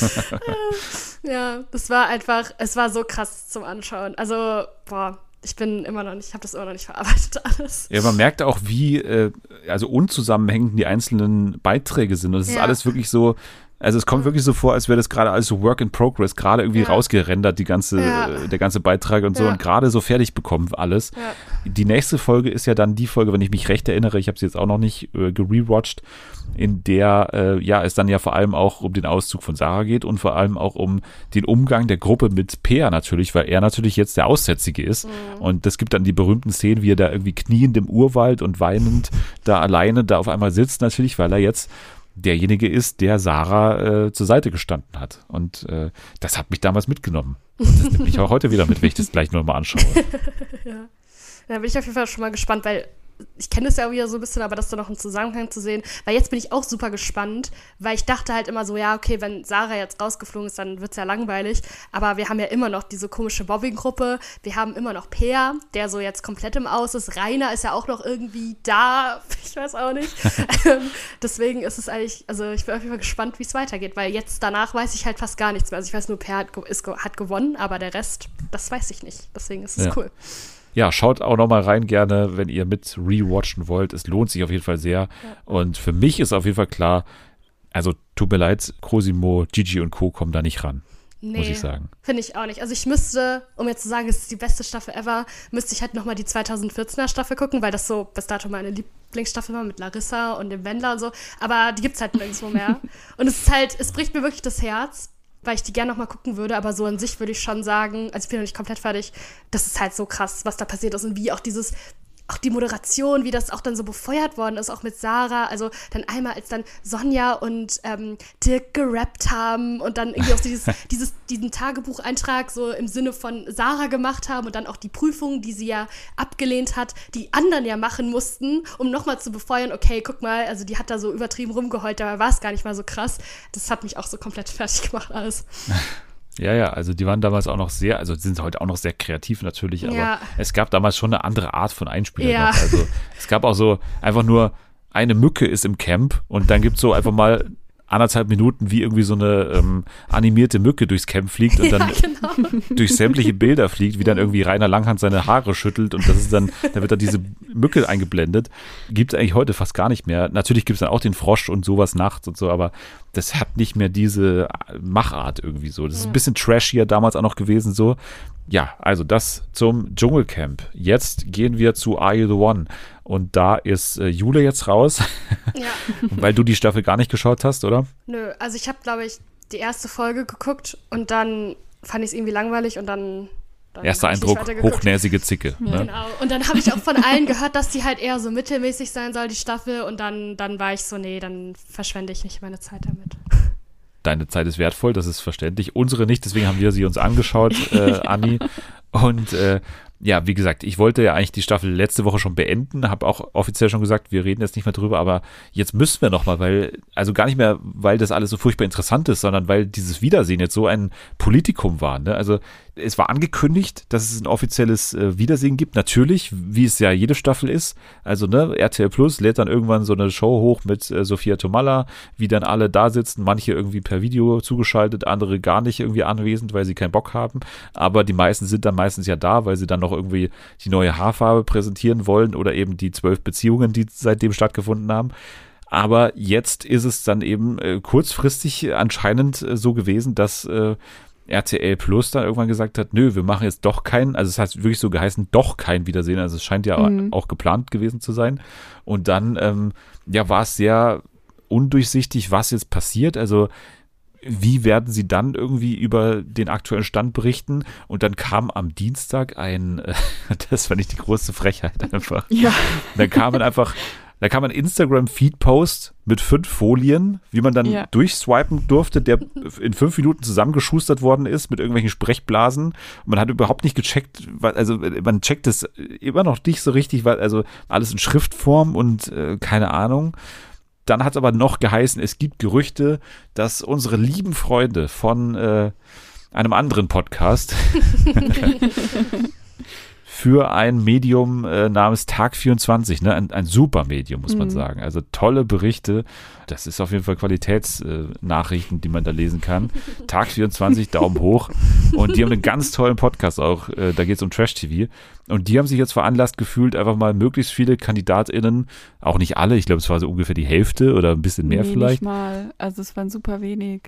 <laughs> Ja, das war einfach, es war so krass zum Anschauen. Also, boah, ich bin immer noch nicht, ich habe das immer noch nicht verarbeitet <laughs> alles. Ja, man merkt auch, wie äh, also unzusammenhängend die einzelnen Beiträge sind. Und es ist Ja. alles wirklich so, Also es kommt wirklich so vor, als wäre das gerade alles so Work in Progress, gerade irgendwie Ja. rausgerendert, die ganze, Ja. der ganze Beitrag und so Ja. und gerade so fertig bekommen alles. Die nächste Folge ist ja dann die Folge, wenn ich mich recht erinnere, ich habe sie jetzt auch noch nicht äh, gerewatcht, in der äh, ja es dann ja vor allem auch um den Auszug von Sarah geht und vor allem auch um den Umgang der Gruppe mit Peer natürlich, weil er natürlich jetzt der Aussätzige ist. Und es gibt dann die berühmten Szenen, wie er da irgendwie kniend im Urwald und weinend da alleine da auf einmal sitzt, natürlich, weil er jetzt derjenige ist, der Sarah äh, zur Seite gestanden hat. Und äh, das hat mich damals mitgenommen. Und das nimmt mich auch heute wieder mit, wenn ich das gleich nur mal anschaue. <laughs> Da bin ich auf jeden Fall schon mal gespannt, weil ich kenne es ja wieder so ein bisschen, aber das dann noch im Zusammenhang zu sehen, weil jetzt bin ich auch super gespannt, weil ich dachte halt immer so, ja, okay, wenn Sarah jetzt rausgeflogen ist, dann wird es ja langweilig, aber wir haben ja immer noch diese komische Bobbing-Gruppe, wir haben immer noch Peer, der so jetzt komplett im Aus ist, Rainer ist ja auch noch irgendwie da, <laughs> ich weiß auch nicht. <laughs> Ähm, Deswegen ist es eigentlich, also ich bin auf jeden Fall gespannt, wie es weitergeht, weil jetzt danach weiß ich halt fast gar nichts mehr. Also ich weiß nur, Peer hat, ist, hat gewonnen, aber der Rest, das weiß ich nicht. Deswegen ist es Ja. cool. Ja, schaut auch noch mal rein gerne, wenn ihr mit rewatchen wollt. Es lohnt sich auf jeden Fall sehr. Und für mich ist auf jeden Fall klar, also tut mir leid, Cosimo, Gigi und Co. kommen da nicht ran, muss ich sagen. Finde ich auch nicht. Also ich müsste, um jetzt zu sagen, es ist die beste Staffel ever, müsste ich halt nochmal die 2014er Staffel gucken, weil das so bis dato meine Lieblingsstaffel war mit Larissa und dem Wendler und so. Aber die gibt's halt nirgendwo mehr. <laughs> und es ist halt, es bricht mir wirklich das Herz, weil ich die gerne nochmal gucken würde, aber so an sich würde ich schon sagen, also ich bin noch nicht komplett fertig, das ist halt so krass, was da passiert ist und wie auch dieses auch die Moderation, wie das auch dann so befeuert worden ist, auch mit Sarah. Also dann einmal, als dann Sonja und ähm, Dirk gerappt haben und dann irgendwie auch so dieses, <laughs> dieses, diesen Tagebucheintrag so im Sinne von Sarah gemacht haben und dann auch die Prüfung, die sie ja abgelehnt hat, die anderen ja machen mussten, um nochmal zu befeuern, okay, guck mal, also die hat da so übertrieben rumgeheult, dabei war es gar nicht mal so krass. Das hat mich auch so komplett <laughs> fertig gemacht alles. <laughs> Ja, ja, also die waren damals auch noch sehr, also sind heute auch noch sehr kreativ natürlich, aber Ja. es gab damals schon eine andere Art von Einspielern Ja. Also es gab auch so einfach nur eine Mücke ist im Camp und dann gibt's so einfach mal anderthalb Minuten, wie irgendwie so eine ähm, animierte Mücke durchs Camp fliegt und <laughs> dann ja, genau. durch sämtliche Bilder fliegt, wie dann irgendwie Rainer Langhand seine Haare schüttelt und das ist dann, da wird dann diese Mücke eingeblendet. Gibt es eigentlich heute fast gar nicht mehr. Natürlich gibt es dann auch den Frosch und sowas nachts und so, aber das hat nicht mehr diese Machart irgendwie so. Das ist ein bisschen trashier damals auch noch gewesen so. Ja, also das zum Dschungelcamp. Jetzt gehen wir zu Are You the One? Und da ist äh, Jule jetzt raus, <laughs> Ja. weil du die Staffel gar nicht geschaut hast, oder? Nö, also ich habe, glaube ich, die erste Folge geguckt und dann fand ich es irgendwie langweilig und dann. dann Erster Eindruck, hochnäsige Zicke. <laughs> Ne? Genau. Und dann habe ich auch von allen gehört, dass die halt eher so mittelmäßig sein soll, die Staffel. Und dann, dann war ich so, nee, dann verschwende ich nicht meine Zeit damit. deine Zeit ist wertvoll, das ist verständlich. Unsere nicht, deswegen haben wir sie uns angeschaut, äh, <laughs> Anni. Und äh, ja, wie gesagt, ich wollte ja eigentlich die Staffel letzte Woche schon beenden, habe auch offiziell schon gesagt, wir reden jetzt nicht mehr drüber, aber jetzt müssen wir nochmal, weil, also gar nicht mehr, weil das alles so furchtbar interessant ist, sondern weil dieses Wiedersehen jetzt so ein Politikum war. Ne? Also es war angekündigt, dass es ein offizielles äh, Wiedersehen gibt, natürlich, wie es ja jede Staffel ist. Also ne, RTL Plus lädt dann irgendwann so eine Show hoch mit äh, Sophia Tomalla, wie dann alle da sitzen, manche irgendwie per Video zugeschaltet, andere gar nicht irgendwie anwesend, weil sie keinen Bock haben. Aber die meisten sind dann meistens ja da, weil sie dann noch irgendwie die neue Haarfarbe präsentieren wollen oder eben die zwölf Beziehungen, die seitdem stattgefunden haben. Aber jetzt ist es dann eben äh, kurzfristig anscheinend äh, so gewesen, dass äh, RTL Plus dann irgendwann gesagt hat, nö, wir machen jetzt doch keinen, also es hat wirklich so geheißen, doch kein Wiedersehen, also es scheint ja Mhm. auch geplant gewesen zu sein. Und dann, ähm, ja, war es sehr undurchsichtig, was jetzt passiert, also wie werden sie dann irgendwie über den aktuellen Stand berichten? Und dann kam am Dienstag ein, äh, <laughs> das fand ich die größte Frechheit einfach. Ja. Dann einfach, da kam ein Instagram-Feed-Post mit fünf Folien, wie man dann Ja. durchswipen durfte, der in fünf Minuten zusammengeschustert worden ist mit irgendwelchen Sprechblasen. Und man hat überhaupt nicht gecheckt, also man checkt es immer noch nicht so richtig, weil also alles in Schriftform und äh, keine Ahnung. Dann hat es aber noch geheißen, es gibt Gerüchte, dass unsere lieben Freunde von äh, einem anderen Podcast <laughs> <laughs> für ein Medium äh, namens Tag 24, ne? ein, ein super Medium, muss man Mhm. sagen. Also tolle Berichte. Das ist auf jeden Fall Qualitätsnachrichten, äh, die man da lesen kann. <laughs> Tag 24, Daumen hoch. Und die haben einen ganz tollen Podcast auch. Äh, da geht es um Trash-TV. Und die haben sich jetzt veranlasst gefühlt, einfach mal möglichst viele KandidatInnen, auch nicht alle, ich glaube, es war so ungefähr die Hälfte oder ein bisschen mehr nee, vielleicht. Nicht mal. Also es waren super wenig.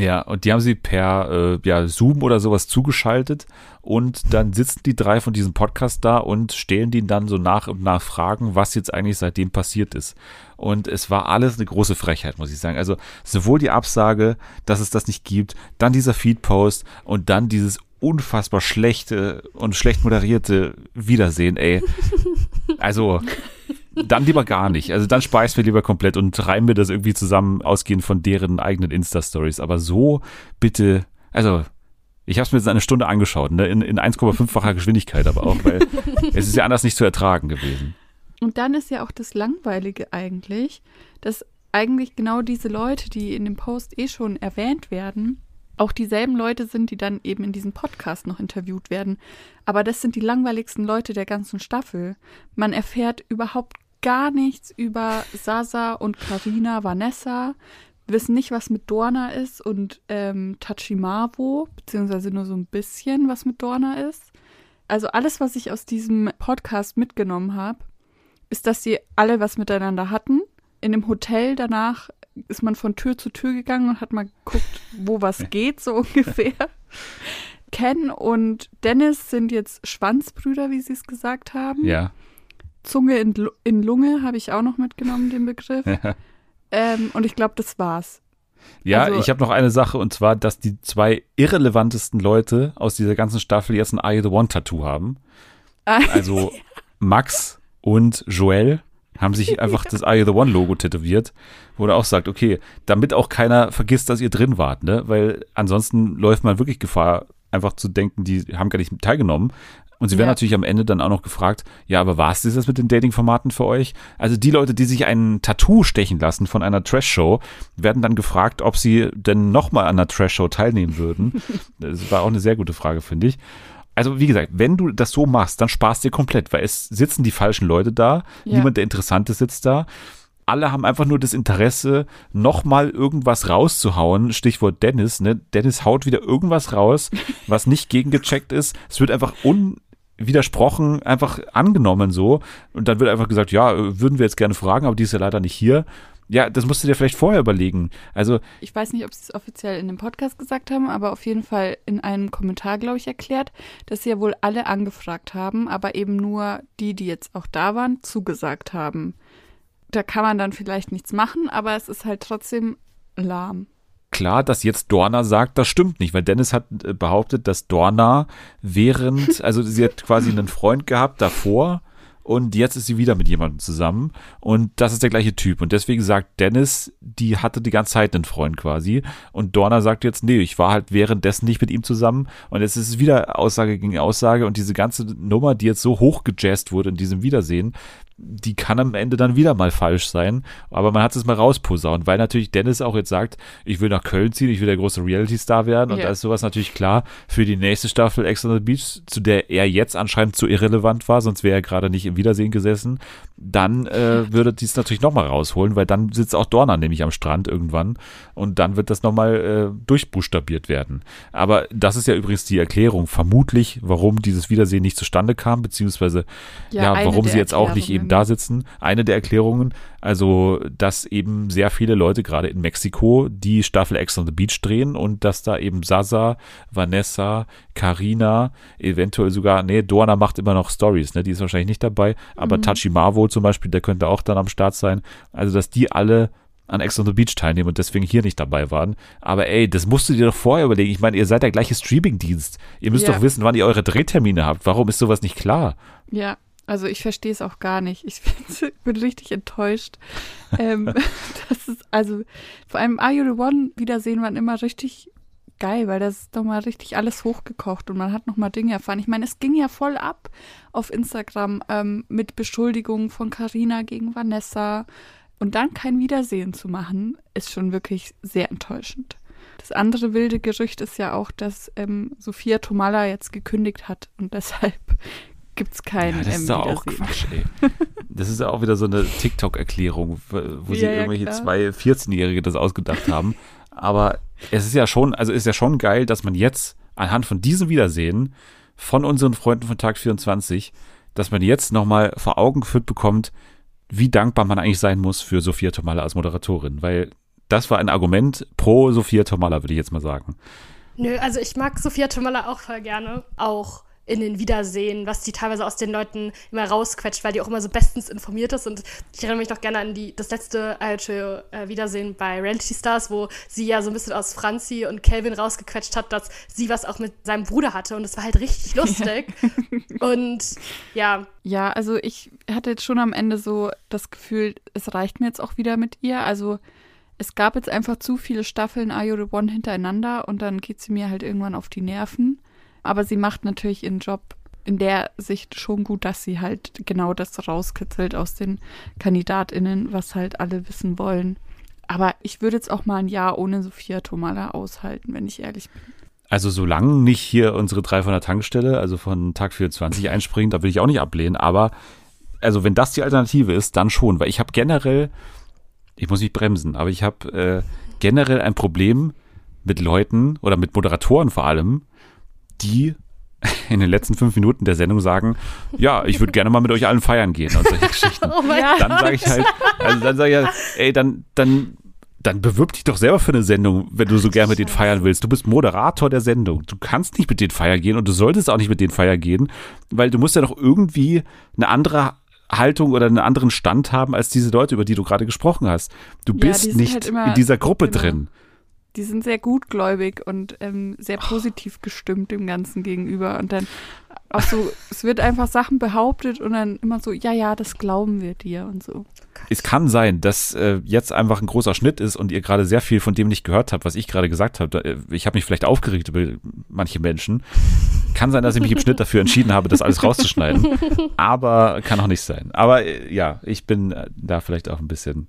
Ja, und die haben sie per äh, ja, Zoom oder sowas zugeschaltet und dann sitzen die drei von diesem Podcast da und stellen denen dann so nach und nach Fragen, was jetzt eigentlich seitdem passiert ist. Und es war alles eine große Frechheit, muss ich sagen. Also sowohl die Absage, dass es das nicht gibt, dann dieser Feed-Post und dann dieses unfassbar schlechte und schlecht moderierte Wiedersehen, ey. <laughs> Also dann lieber gar nicht. Also dann speisen wir lieber komplett und reimen wir das irgendwie zusammen, ausgehend von deren eigenen Insta-Stories. Aber so bitte, also ich habe es mir jetzt eine Stunde angeschaut, ne? in, in 1,5-facher Geschwindigkeit aber auch, weil <laughs> es ist ja anders nicht zu ertragen gewesen. Und dann ist ja auch das Langweilige eigentlich, dass eigentlich genau diese Leute, die in dem Post eh schon erwähnt werden, auch dieselben Leute sind, die dann eben in diesem Podcast noch interviewt werden. Aber das sind die langweiligsten Leute der ganzen Staffel. Man erfährt überhaupt gar nichts über Sasa und Karina Vanessa, wissen nicht, was mit Dorna ist und ähm, Tachimavo, beziehungsweise nur so ein bisschen, was mit Dorna ist. Also alles, was ich aus diesem Podcast mitgenommen habe, ist, dass sie alle was miteinander hatten. In dem Hotel danach ist man von Tür zu Tür gegangen und hat mal geguckt, wo was geht, so <laughs> ungefähr. Ken und Dennis sind jetzt Schwanzbrüder, wie sie es gesagt haben. Ja. Zunge in, Lu- in Lunge habe ich auch noch mitgenommen, den Begriff. <laughs> ähm, und ich glaube, das war's. Ja, Also- ich habe noch eine Sache und zwar, dass die zwei irrelevantesten Leute aus dieser ganzen Staffel jetzt ein You the One Tattoo haben. <laughs> Also Max und Joel haben sich <laughs> einfach das You the One Logo tätowiert, wo er auch sagt, okay, damit auch keiner vergisst, dass ihr drin wart, ne? Weil ansonsten läuft man wirklich Gefahr, einfach zu denken, die haben gar nicht teilgenommen. Und sie werden Ja. natürlich am Ende dann auch noch gefragt, ja, aber war es das mit den Dating-Formaten für euch? Also die Leute, die sich ein Tattoo stechen lassen von einer Trash-Show, werden dann gefragt, ob sie denn nochmal an einer Trash-Show teilnehmen würden. <laughs> Das war auch eine sehr gute Frage, finde ich. Also wie gesagt, wenn du das so machst, dann sparst dir komplett, weil es sitzen die falschen Leute da, Ja. niemand, der Interessante sitzt da. Alle haben einfach nur das Interesse, nochmal irgendwas rauszuhauen. Stichwort Dennis, ne? Dennis haut wieder irgendwas raus, <laughs> was nicht gegengecheckt ist. Es wird einfach unwidersprochen, einfach angenommen so. Und dann wird einfach gesagt, ja, äh, würden wir jetzt gerne fragen, aber die ist ja leider nicht hier. Ja, das musst du dir vielleicht vorher überlegen. Also, Ich weiß nicht, ob sie es offiziell in dem Podcast gesagt haben, aber auf jeden Fall in einem Kommentar, glaube ich, erklärt, dass sie ja wohl alle angefragt haben, aber eben nur die, die jetzt auch da waren, zugesagt haben. Da kann man dann vielleicht nichts machen, aber es ist halt trotzdem lahm. Klar, dass jetzt Dorna sagt, das stimmt nicht, weil Dennis hat äh, behauptet, dass Dorna während, <laughs> also sie hat quasi einen Freund gehabt davor und jetzt ist sie wieder mit jemandem zusammen und das ist der gleiche Typ und deswegen sagt Dennis, die hatte die ganze Zeit einen Freund quasi und Dorna sagt jetzt, nee, ich war halt währenddessen nicht mit ihm zusammen und jetzt ist es wieder Aussage gegen Aussage und diese ganze Nummer, die jetzt so hochgejazzt wurde in diesem Wiedersehen, die kann am Ende dann wieder mal falsch sein. Aber man hat es mal rausposaunt, weil natürlich Dennis auch jetzt sagt, ich will nach Köln ziehen, ich will der große Reality-Star werden. Und Ja. da ist sowas natürlich klar für die nächste Staffel Ex on the Beach, zu der er jetzt anscheinend zu irrelevant war, sonst wäre er gerade nicht im Wiedersehen gesessen. Dann äh, <laughs> würde dies natürlich nochmal rausholen, weil dann sitzt auch Dorna nämlich am Strand irgendwann und dann wird das nochmal äh, durchbuchstabiert werden. Aber das ist ja übrigens die Erklärung, vermutlich, warum dieses Wiedersehen nicht zustande kam, beziehungsweise ja, eine warum sie jetzt auch nicht eben Da sitzen. Eine der Erklärungen, also dass eben sehr viele Leute gerade in Mexiko die Staffel Ex on the Beach drehen und dass da eben Sasa, Vanessa, Karina, eventuell sogar, nee, Dorna macht immer noch Stories, ne, die ist wahrscheinlich nicht dabei, aber Mhm. Tachimavo zum Beispiel, der könnte auch dann am Start sein. Also dass die alle an Ex on the Beach teilnehmen und deswegen hier nicht dabei waren. Aber ey, das musst du dir doch vorher überlegen. Ich meine, ihr seid der gleiche Streamingdienst. Ihr müsst Ja. doch wissen, wann ihr eure Drehtermine habt. Warum ist sowas nicht klar? Ja, also ich verstehe es auch gar nicht. Ich <laughs> bin richtig enttäuscht. ähm, <laughs> das ist, also vor allem Are You the One Wiedersehen waren immer richtig geil, weil das ist doch mal richtig alles hochgekocht und man hat noch mal Dinge erfahren. Ich meine, es ging ja voll ab auf Instagram ähm, mit Beschuldigungen von Carina gegen Vanessa und dann kein Wiedersehen zu machen, ist schon wirklich sehr enttäuschend. Das andere wilde Gerücht ist ja auch, dass ähm, Sophia Tomala jetzt gekündigt hat und <laughs> deshalb gibt's kein Ja, das ähm, ist doch auch. Quatsch, ey. <laughs> Das ist ja auch wieder so eine TikTok-Erklärung, wo sie Ja, ja, irgendwelche klar. zwei 14-Jährige das ausgedacht haben. Aber es ist ja schon, also ist ja schon geil, dass man jetzt anhand von diesem Wiedersehen von unseren Freunden von Tag 24, dass man jetzt nochmal vor Augen geführt bekommt, wie dankbar man eigentlich sein muss für Sophia Tomalla als Moderatorin. Weil das war ein Argument pro Sophia Tomalla, würde ich jetzt mal sagen. Nö, also ich mag Sophia Tomalla auch voll gerne. Auch in den Wiedersehen, was die teilweise aus den Leuten immer rausquetscht, weil die auch immer so bestens informiert ist. Und ich erinnere mich noch gerne an die, das letzte alte äh, Wiedersehen bei Reality Stars, wo sie ja so ein bisschen aus Franzi und Calvin rausgequetscht hat, dass sie was auch mit seinem Bruder hatte. Und es war halt richtig <laughs> lustig. und ja, Ja, also ich hatte jetzt schon am Ende so das Gefühl, es reicht mir jetzt auch wieder mit ihr. Also es gab jetzt einfach zu viele Staffeln Are You the One hintereinander und dann geht sie mir halt irgendwann auf die Nerven. Aber sie macht natürlich ihren Job in der Sicht schon gut, dass sie halt genau das rauskitzelt aus den KandidatInnen, was halt alle wissen wollen. Aber ich würde jetzt auch mal ein Jahr ohne Sophia Tomala aushalten, wenn ich ehrlich bin. Also solange nicht hier unsere drei von der Tankstelle, also von Tag 24 einspringen, da will ich auch nicht ablehnen, aber also wenn das die Alternative ist, dann schon, weil ich habe generell, ich muss nicht bremsen, aber ich habe äh, generell ein Problem mit Leuten oder mit Moderatoren vor allem, die in den letzten fünf Minuten der Sendung sagen, ja, ich würde gerne mal mit euch allen feiern gehen und solche <laughs> Geschichten. oh Ja. Dann sage ich halt, also dann sage ich halt, ey, dann, dann, dann bewirb dich doch selber für eine Sendung, wenn du so gern mit denen feiern willst. Du bist Moderator der Sendung. Du kannst nicht mit denen feiern gehen und du solltest auch nicht mit denen feiern gehen, weil du musst ja doch irgendwie eine andere Haltung oder einen anderen Stand haben als diese Leute, über die du gerade gesprochen hast. Du Ja, bist sind nicht halt immer- in dieser Gruppe genau. drin. Die sind sehr gutgläubig und ähm, sehr positiv gestimmt dem Ganzen gegenüber. Und dann auch so, <laughs> es wird einfach Sachen behauptet und dann immer so, ja, ja, das glauben wir dir und so. Es kann sein, dass äh, jetzt einfach ein großer Schnitt ist und ihr gerade sehr viel von dem nicht gehört habt, was ich gerade gesagt habe. Äh, Ich habe mich vielleicht aufgeregt über manche Menschen. Kann sein, dass ich mich im Schnitt dafür entschieden habe, das alles rauszuschneiden. <laughs> Aber kann auch nicht sein. Aber äh, ja, ich bin äh, da vielleicht auch ein bisschen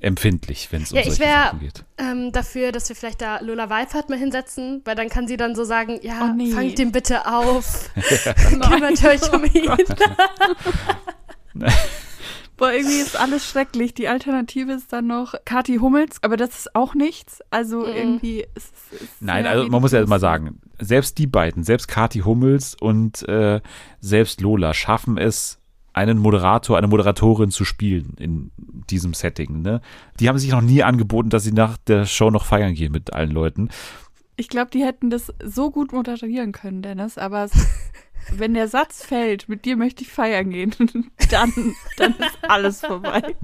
empfindlich, wenn es um Ja, ich solche wär- Sachen geht. ähm, dafür, dass wir vielleicht da Lola Weifert mal hinsetzen, weil dann kann sie dann so sagen, ja, Oh, nee. fangt den bitte auf, <laughs> <laughs> kümmert euch um ihn. <laughs> Boah, irgendwie ist alles schrecklich. Die Alternative ist dann noch Kati Hummels, aber das ist auch nichts. Also Mhm. irgendwie ist es. Nein, also man muss ja mal sagen, selbst die beiden, selbst Kati Hummels und äh, selbst Lola schaffen es, einen Moderator, eine Moderatorin zu spielen in diesem Setting. Ne? Die haben sich noch nie angeboten, dass sie nach der Show noch feiern gehen mit allen Leuten. Ich glaube, die hätten das so gut moderieren können, Dennis, aber <laughs> wenn der Satz fällt, mit dir möchte ich feiern gehen, <laughs> dann, dann ist alles vorbei.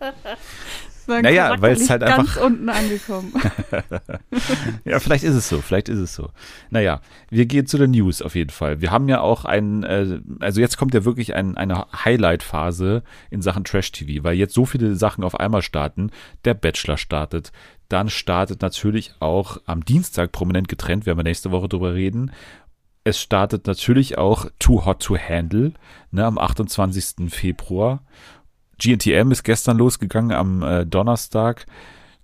<laughs> War Naja, weil es halt ganz einfach- unten angekommen. <laughs> Ja, vielleicht ist es so, vielleicht ist es so. Naja, wir gehen zu den News auf jeden Fall. Wir haben ja auch ein, äh, also jetzt kommt ja wirklich ein, eine Highlight-Phase in Sachen Trash-TV, weil jetzt so viele Sachen auf einmal starten. Der Bachelor startet, dann startet natürlich auch am Dienstag prominent getrennt, werden wir nächste Woche drüber reden. Es startet natürlich auch Too Hot to Handle, ne, am 28. Februar. GNTM ist gestern losgegangen am äh, Donnerstag.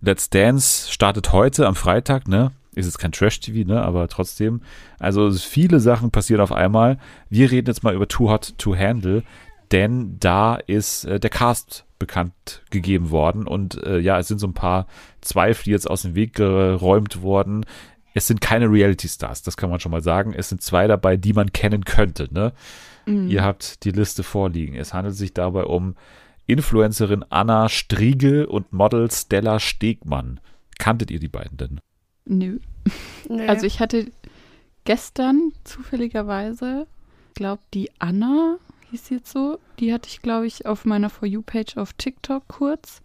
Let's Dance startet heute am Freitag, ne? Ist jetzt kein Trash-TV, ne? Aber trotzdem. Also viele Sachen passieren auf einmal. Wir reden jetzt mal über Too Hot to Handle, denn da ist äh, der Cast bekannt gegeben worden und äh, ja, es sind so ein paar Zweifel jetzt aus dem Weg geräumt worden. Es sind keine Reality-Stars, das kann man schon mal sagen. Es sind zwei dabei, die man kennen könnte, ne? Ihr habt die Liste vorliegen. Es handelt sich dabei um Influencerin Anna Striegel und Model Stella Stegmann. Kanntet ihr die beiden denn? Nö. Nö. Also ich hatte gestern zufälligerweise, glaube die Anna hieß sie jetzt so, die hatte ich glaube ich auf meiner For You Page auf TikTok kurz,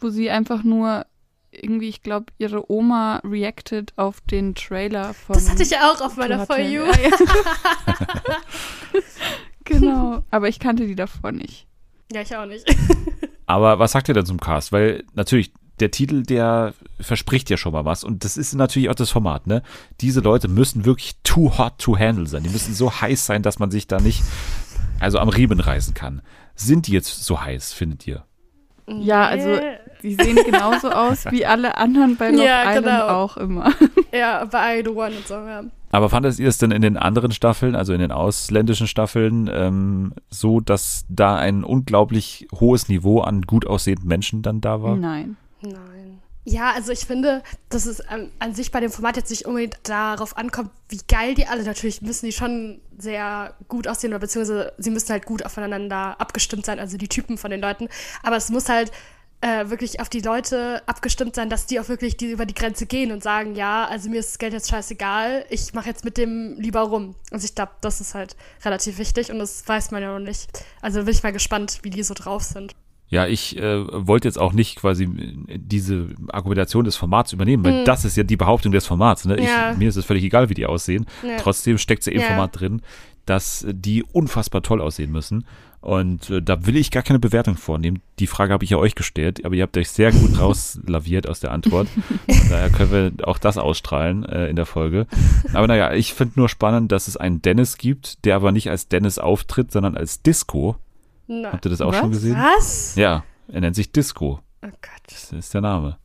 wo sie einfach nur irgendwie, ich glaube, ihre Oma reacted auf den Trailer von das hatte ich auch auf meiner For You. <laughs> <laughs> Genau, aber ich kannte die davor nicht. Ja, ich auch nicht. <laughs> Aber was sagt ihr denn zum Cast? Weil natürlich, der Titel, der verspricht ja schon mal was. Und das ist natürlich auch das Format, ne? Diese Leute müssen wirklich too hot to handle sein. Die müssen so heiß sein, dass man sich da nicht, also am Riemen reißen kann. Sind die jetzt so heiß, findet ihr? Ja, also die sehen genauso aus <laughs> wie alle anderen bei Love Ja, Island genau. auch immer. Ja, bei The One und so, ja. Aber fandet ihr es denn in den anderen Staffeln, also in den ausländischen Staffeln, ähm, so, dass da ein unglaublich hohes Niveau an gut aussehenden Menschen dann da war? Nein. Nein. Ja, also ich finde, dass es an, an sich bei dem Format jetzt nicht unbedingt darauf ankommt, wie geil die alle, natürlich müssen die schon sehr gut aussehen, oder beziehungsweise sie müssen halt gut aufeinander abgestimmt sein, also die Typen von den Leuten. Aber es muss halt äh, wirklich auf die Leute abgestimmt sein, dass die auch wirklich die über die Grenze gehen und sagen, ja, also mir ist das Geld jetzt scheißegal, ich mache jetzt mit dem lieber rum. Also ich glaube, das ist halt relativ wichtig und das weiß man ja noch nicht. Also bin ich mal gespannt, wie die so drauf sind. Ja, ich äh, wollte jetzt auch nicht quasi diese Argumentation des Formats übernehmen, weil das ist ja die Behauptung des Formats. Ne? Ich, Ja. Mir ist es völlig egal, wie die aussehen. Ja. Trotzdem steckt sie im Ja. Format drin, dass die unfassbar toll aussehen müssen. Und äh, da will ich gar keine Bewertung vornehmen. Die Frage habe ich ja euch gestellt, aber ihr habt euch sehr gut <laughs> rauslaviert aus der Antwort. Von daher können wir auch das ausstrahlen äh, in der Folge. Aber naja, ich finde nur spannend, dass es einen Dennis gibt, der aber nicht als Dennis auftritt, sondern als Disco. Na, Habt ihr das auch Was? schon gesehen? was? Ja, er nennt sich Disco. Oh Gott. Das ist der Name.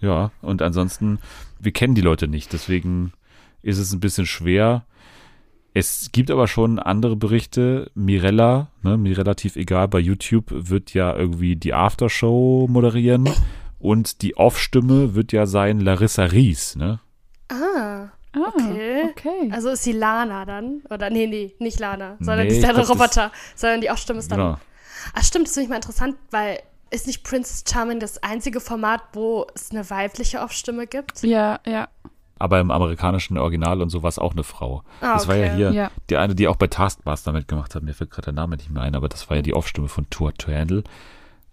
Ja, und ansonsten, wir kennen die Leute nicht, deswegen ist es ein bisschen schwer. Es gibt aber schon andere Berichte. Mirella, ne, mir relativ egal, bei YouTube wird ja irgendwie die Aftershow moderieren und die Off-Stimme wird ja sein Larissa Ries, ne? Ah, Ah, Okay. okay. also ist sie Lana dann? Oder nee, nee, nicht Lana, sondern Nee, die ist ja das- Roboter, sondern die Aufstimme ist dann. Genau. Ah, stimmt, das finde ich mal interessant, weil ist nicht Princess Charming das einzige Format, wo es eine weibliche Aufstimme gibt? Ja, ja. Aber im amerikanischen Original und sowas auch eine Frau. Ah, das war ja hier Ja. die eine, die auch bei Taskmaster mitgemacht hat. Mir fällt gerade der Name nicht mehr ein, aber das war ja die Off-Stimme von Tour to Handle.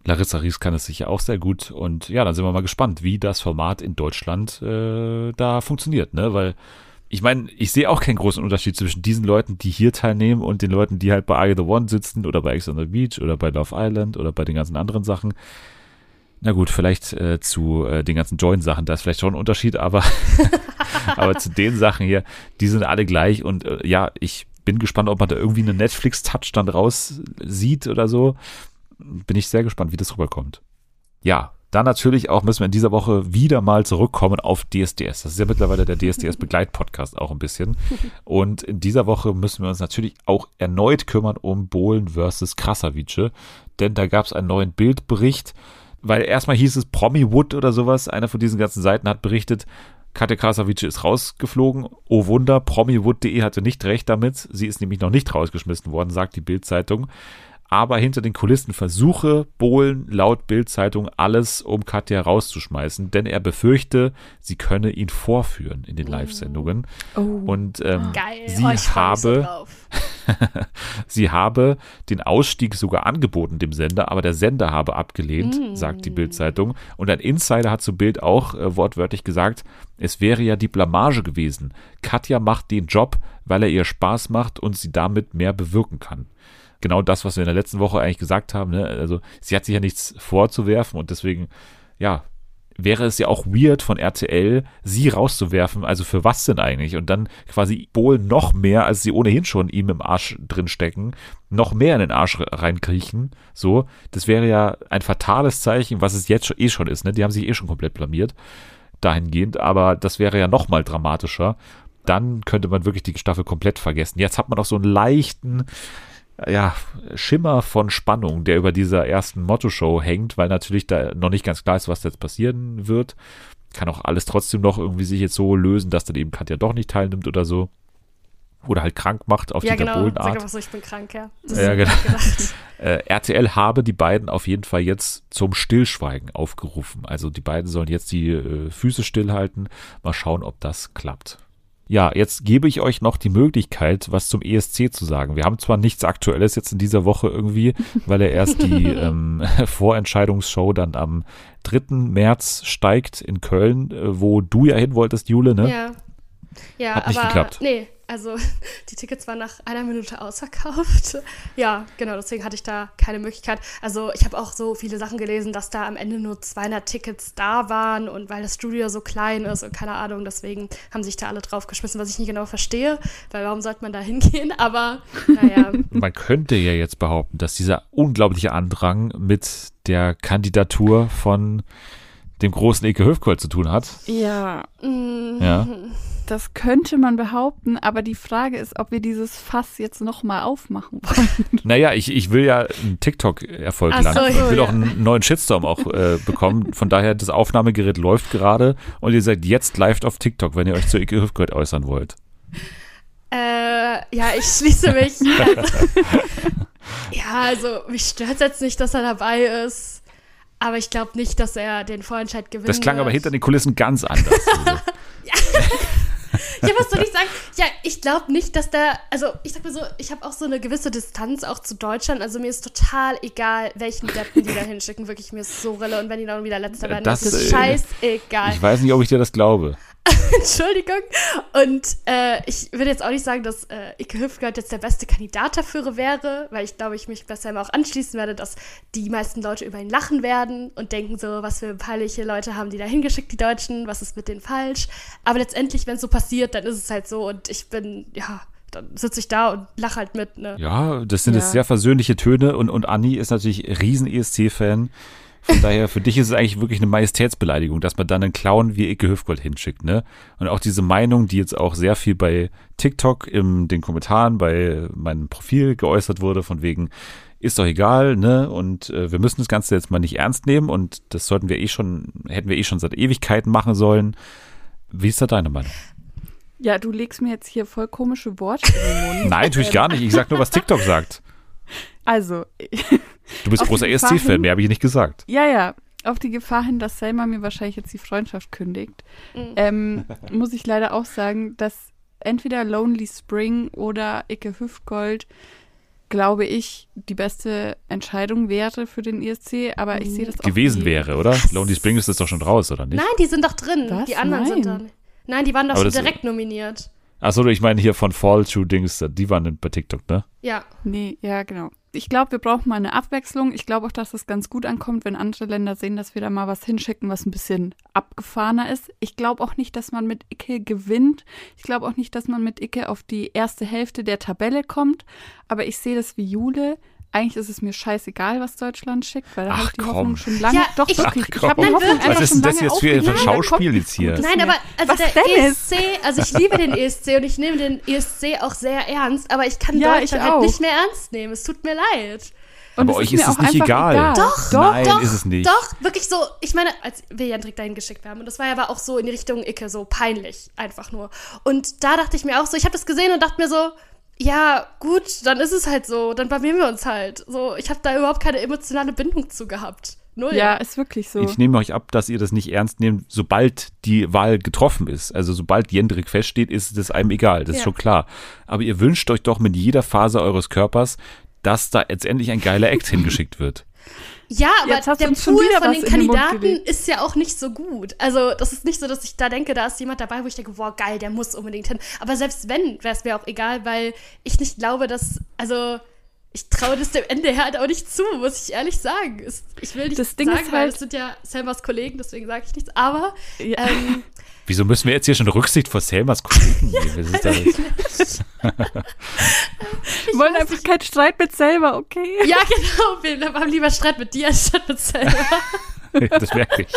Larissa Ries kann es sicher auch sehr gut. Und ja, dann sind wir mal gespannt, wie das Format in Deutschland äh, da funktioniert, ne? Weil ich meine, ich sehe auch keinen großen Unterschied zwischen diesen Leuten, die hier teilnehmen und den Leuten, die halt bei You the One sitzen oder bei Ex on the Beach oder bei Love Island oder bei den ganzen anderen Sachen. Na gut, vielleicht äh, zu äh, den ganzen Join-Sachen, da ist vielleicht schon ein Unterschied, aber, <laughs> <laughs> aber zu den Sachen hier, die sind alle gleich und äh, ja, ich bin gespannt, ob man da irgendwie einen Netflix-Touch dann raus sieht oder so. Bin ich sehr gespannt, wie das rüberkommt. Ja, dann natürlich auch müssen wir in dieser Woche wieder mal zurückkommen auf DSDS. Das ist ja mittlerweile der DSDS-Begleitpodcast <laughs> auch ein bisschen. Und in dieser Woche müssen wir uns natürlich auch erneut kümmern um Bohlen versus Krasavice. Denn da gab es einen neuen Bildbericht, weil erstmal hieß es Promiwood oder sowas. Einer von diesen ganzen Seiten hat berichtet, Katja Krasavice ist rausgeflogen. Oh Wunder, promiwood.de hatte nicht recht damit. Sie ist nämlich noch nicht rausgeschmissen worden, sagt die Bild-Zeitung. Aber hinter den Kulissen versuche Bohlen laut Bild-Zeitung alles, um Katja rauszuschmeißen, denn er befürchte, sie könne ihn vorführen in den Live-Sendungen. Oh. Und ähm, Geil. sie oh, habe drauf. <laughs> Sie habe den Ausstieg sogar angeboten dem Sender, aber der Sender habe abgelehnt, Mm. sagt die Bild-Zeitung. Und ein Insider hat zu Bild auch äh, wortwörtlich gesagt, es wäre ja die Blamage gewesen. Katja macht den Job, weil er ihr Spaß macht und sie damit mehr bewirken kann. Genau das, was wir in der letzten Woche eigentlich gesagt haben. Ne? Also sie hat sich ja nichts vorzuwerfen und deswegen, ja, wäre es ja auch weird von RTL, sie rauszuwerfen. Also für was denn eigentlich? Und dann quasi Bohlen noch mehr, als sie ohnehin schon ihm im Arsch drin stecken, noch mehr in den Arsch reinkriechen. So, das wäre ja ein fatales Zeichen, was es jetzt eh schon ist. Ne? Die haben sich eh schon komplett blamiert dahingehend, aber das wäre ja noch mal dramatischer. Dann könnte man wirklich die Staffel komplett vergessen. Jetzt hat man auch so einen leichten, ja, Schimmer von Spannung, der über dieser ersten Motto-Show hängt, weil natürlich da noch nicht ganz klar ist, was jetzt passieren wird. Kann auch alles trotzdem noch irgendwie sich jetzt so lösen, dass dann eben Katja doch nicht teilnimmt oder so. Oder halt krank macht auf Ja, die genau. Sag einfach so, ich bin krank, ja. Das Ja, genau. <laughs> Äh, RTL habe die beiden auf jeden Fall jetzt zum Stillschweigen aufgerufen. Also die beiden sollen jetzt die äh, Füße stillhalten. Mal schauen, ob das klappt. Ja, jetzt gebe ich euch noch die Möglichkeit, was zum ESC zu sagen. Wir haben zwar nichts Aktuelles jetzt in dieser Woche irgendwie, <laughs> weil er erst die ähm, <laughs> Vorentscheidungsshow dann am 3. März steigt in Köln, äh, wo du ja hin wolltest, Jule, ne? Ja. Ja, Hat nicht aber geklappt. nee, also <laughs> die Tickets waren nach einer Minute ausverkauft. <laughs> Ja, genau, deswegen hatte ich da keine Möglichkeit. Also ich habe auch so viele Sachen gelesen, dass da am Ende nur 200 Tickets da waren und weil das Studio so klein ist und keine Ahnung, deswegen haben sich da alle draufgeschmissen, was ich nicht genau verstehe, weil warum sollte man da hingehen? <laughs> Aber naja, Man könnte ja jetzt behaupten, dass dieser unglaubliche Andrang mit der Kandidatur von dem großen Eke Höfgold zu tun hat. Ja, Mm, Ja. das könnte man behaupten, aber die Frage ist, ob wir dieses Fass jetzt nochmal aufmachen wollen. <laughs> Naja, ich, ich will ja einen TikTok-Erfolg Ach so, landen. Ich will ja. auch einen neuen Shitstorm auch äh, bekommen. Von daher, das Aufnahmegerät läuft gerade und ihr seid jetzt live auf TikTok, wenn ihr euch zu Ike Hüftgold äußern wollt. Äh, ja, ich schließe mich. <laughs> Ja, also mich stört jetzt nicht, dass er dabei ist. Aber ich glaube nicht, dass er den Vorentscheid gewinnt. Das klang aber hinter den Kulissen ganz anders. <laughs> Ja, was soll ich sagen? Ja, ich glaube nicht, dass der, also ich sag mal so, ich habe auch so eine gewisse Distanz auch zu Deutschland. Also mir ist total egal, welchen Deppen die da <laughs> hinschicken. Wirklich, mir ist so Rille. Und wenn die dann wieder Letzter werden, Das, das ist äh, scheißegal. ich weiß nicht, ob ich dir das glaube. <laughs> Entschuldigung. Und äh, ich würde jetzt auch nicht sagen, dass äh, Ike Hüftgold jetzt der beste Kandidat dafür wäre, weil ich glaube, ich mich besser immer auch anschließen werde, dass die meisten Leute über ihn lachen werden und denken so, was für peinliche Leute haben die da hingeschickt, die Deutschen, was ist mit denen falsch. Aber letztendlich, wenn es so passiert, dann ist es halt so und ich bin, ja, dann sitze ich da und lache halt mit, ne? Ja, das sind Ja. jetzt sehr versöhnliche Töne und, und Anni ist natürlich riesen ESC-Fan. Von daher, für dich ist es eigentlich wirklich eine Majestätsbeleidigung, dass man dann einen Clown wie Icke Hüftgold hinschickt, ne? Und auch diese Meinung, die jetzt auch sehr viel bei TikTok in den Kommentaren bei meinem Profil geäußert wurde, von wegen, ist doch egal, ne? Und äh, wir müssen das Ganze jetzt mal nicht ernst nehmen und das sollten wir eh schon, hätten wir eh schon seit Ewigkeiten machen sollen. Wie ist da deine Meinung? Ja, du legst mir jetzt hier voll komische Worte in den Mund. <laughs> Nein, natürlich gar nicht. Ich sag nur, was TikTok sagt. Also, Du bist Auf großer ESC-Fan, hin- mehr habe ich nicht gesagt. ja, ja, auf die Gefahr hin, dass Selma mir wahrscheinlich jetzt die Freundschaft kündigt, Mhm. ähm, <laughs> muss ich leider auch sagen, dass entweder Lonely Spring oder Icke Hüftgold, glaube ich, die beste Entscheidung wäre für den ESC, aber ich sehe das auch gewesen wie- wäre, oder? Lonely Spring ist das doch schon raus, oder nicht? Nein, die sind doch drin. Was? Die anderen sind Nein. dann. Nein, die waren doch Aber schon direkt nominiert. Achso, ich meine hier von Fall to Dings, die waren bei TikTok, ne? Ja. Nee, ja, genau. Ich glaube, wir brauchen mal eine Abwechslung. Ich glaube auch, dass es ganz gut ankommt, wenn andere Länder sehen, dass wir da mal was hinschicken, was ein bisschen abgefahrener ist. Ich glaube auch nicht, dass man mit Icke gewinnt. Ich glaube auch nicht, dass man mit Icke auf die erste Hälfte der Tabelle kommt. Aber ich sehe das wie Jule. Eigentlich ist es mir scheißegal, was Deutschland schickt, weil da Ach, habe ich die komm. Hoffnung schon lange. Ja, doch, ich- wirklich. Ach, ich habe die. Hoffnung Was einfach ist schon denn das lange jetzt für ein. Schauspiel jetzt hier? Nein, aber also Was der Dennis? ESC, also ich liebe den ESC und ich nehme den ESC auch sehr ernst, aber ich kann Ja, Deutschland ich halt nicht mehr ernst nehmen. Es tut mir leid. Und Aber es euch mir ist es auch nicht einfach egal. Doch, Doch, Nein, doch, ist es nicht. Doch, wirklich so, ich meine, als wir Jendrik dahin geschickt haben, und das war ja aber auch so in die Richtung Icke, so peinlich, einfach nur. Und da dachte ich mir auch so, ich habe das gesehen und dachte mir so, ja, gut, dann ist es halt so, dann blamieren wir uns halt. So, ich habe da überhaupt keine emotionale Bindung zu gehabt. Null. Ja, ist wirklich so. Ich nehme euch ab, dass ihr das nicht ernst nehmt, sobald die Wahl getroffen ist. Also sobald Jendrik feststeht, ist es einem egal, das ist Ja. schon klar. Aber ihr wünscht euch doch mit jeder Phase eures Körpers, dass da jetzt endlich ein geiler Act <laughs> hingeschickt wird. Ja, aber der Pool von den den Kandidaten gelegt. ist ja auch nicht so gut. Also, das ist nicht so, dass ich da denke, da ist jemand dabei, wo ich denke, boah, geil, der muss unbedingt hin. Aber selbst wenn, wäre es mir auch egal, weil ich nicht glaube, dass, also, ich traue das dem Ende halt auch nicht zu, muss ich ehrlich sagen. Ich will nicht Das Ding sagen, ist weil halt- das sind ja Selmas Kollegen, deswegen sage ich nichts. Aber, Ja. ähm, <laughs> Wieso müssen wir jetzt hier schon Rücksicht vor Selmas Kollegen nehmen? Ist das? Wir wollen einfach keinen Streit mit selber, okay? ja, genau, wir haben lieber Streit mit dir anstatt mit Selma. <laughs> das merke ich.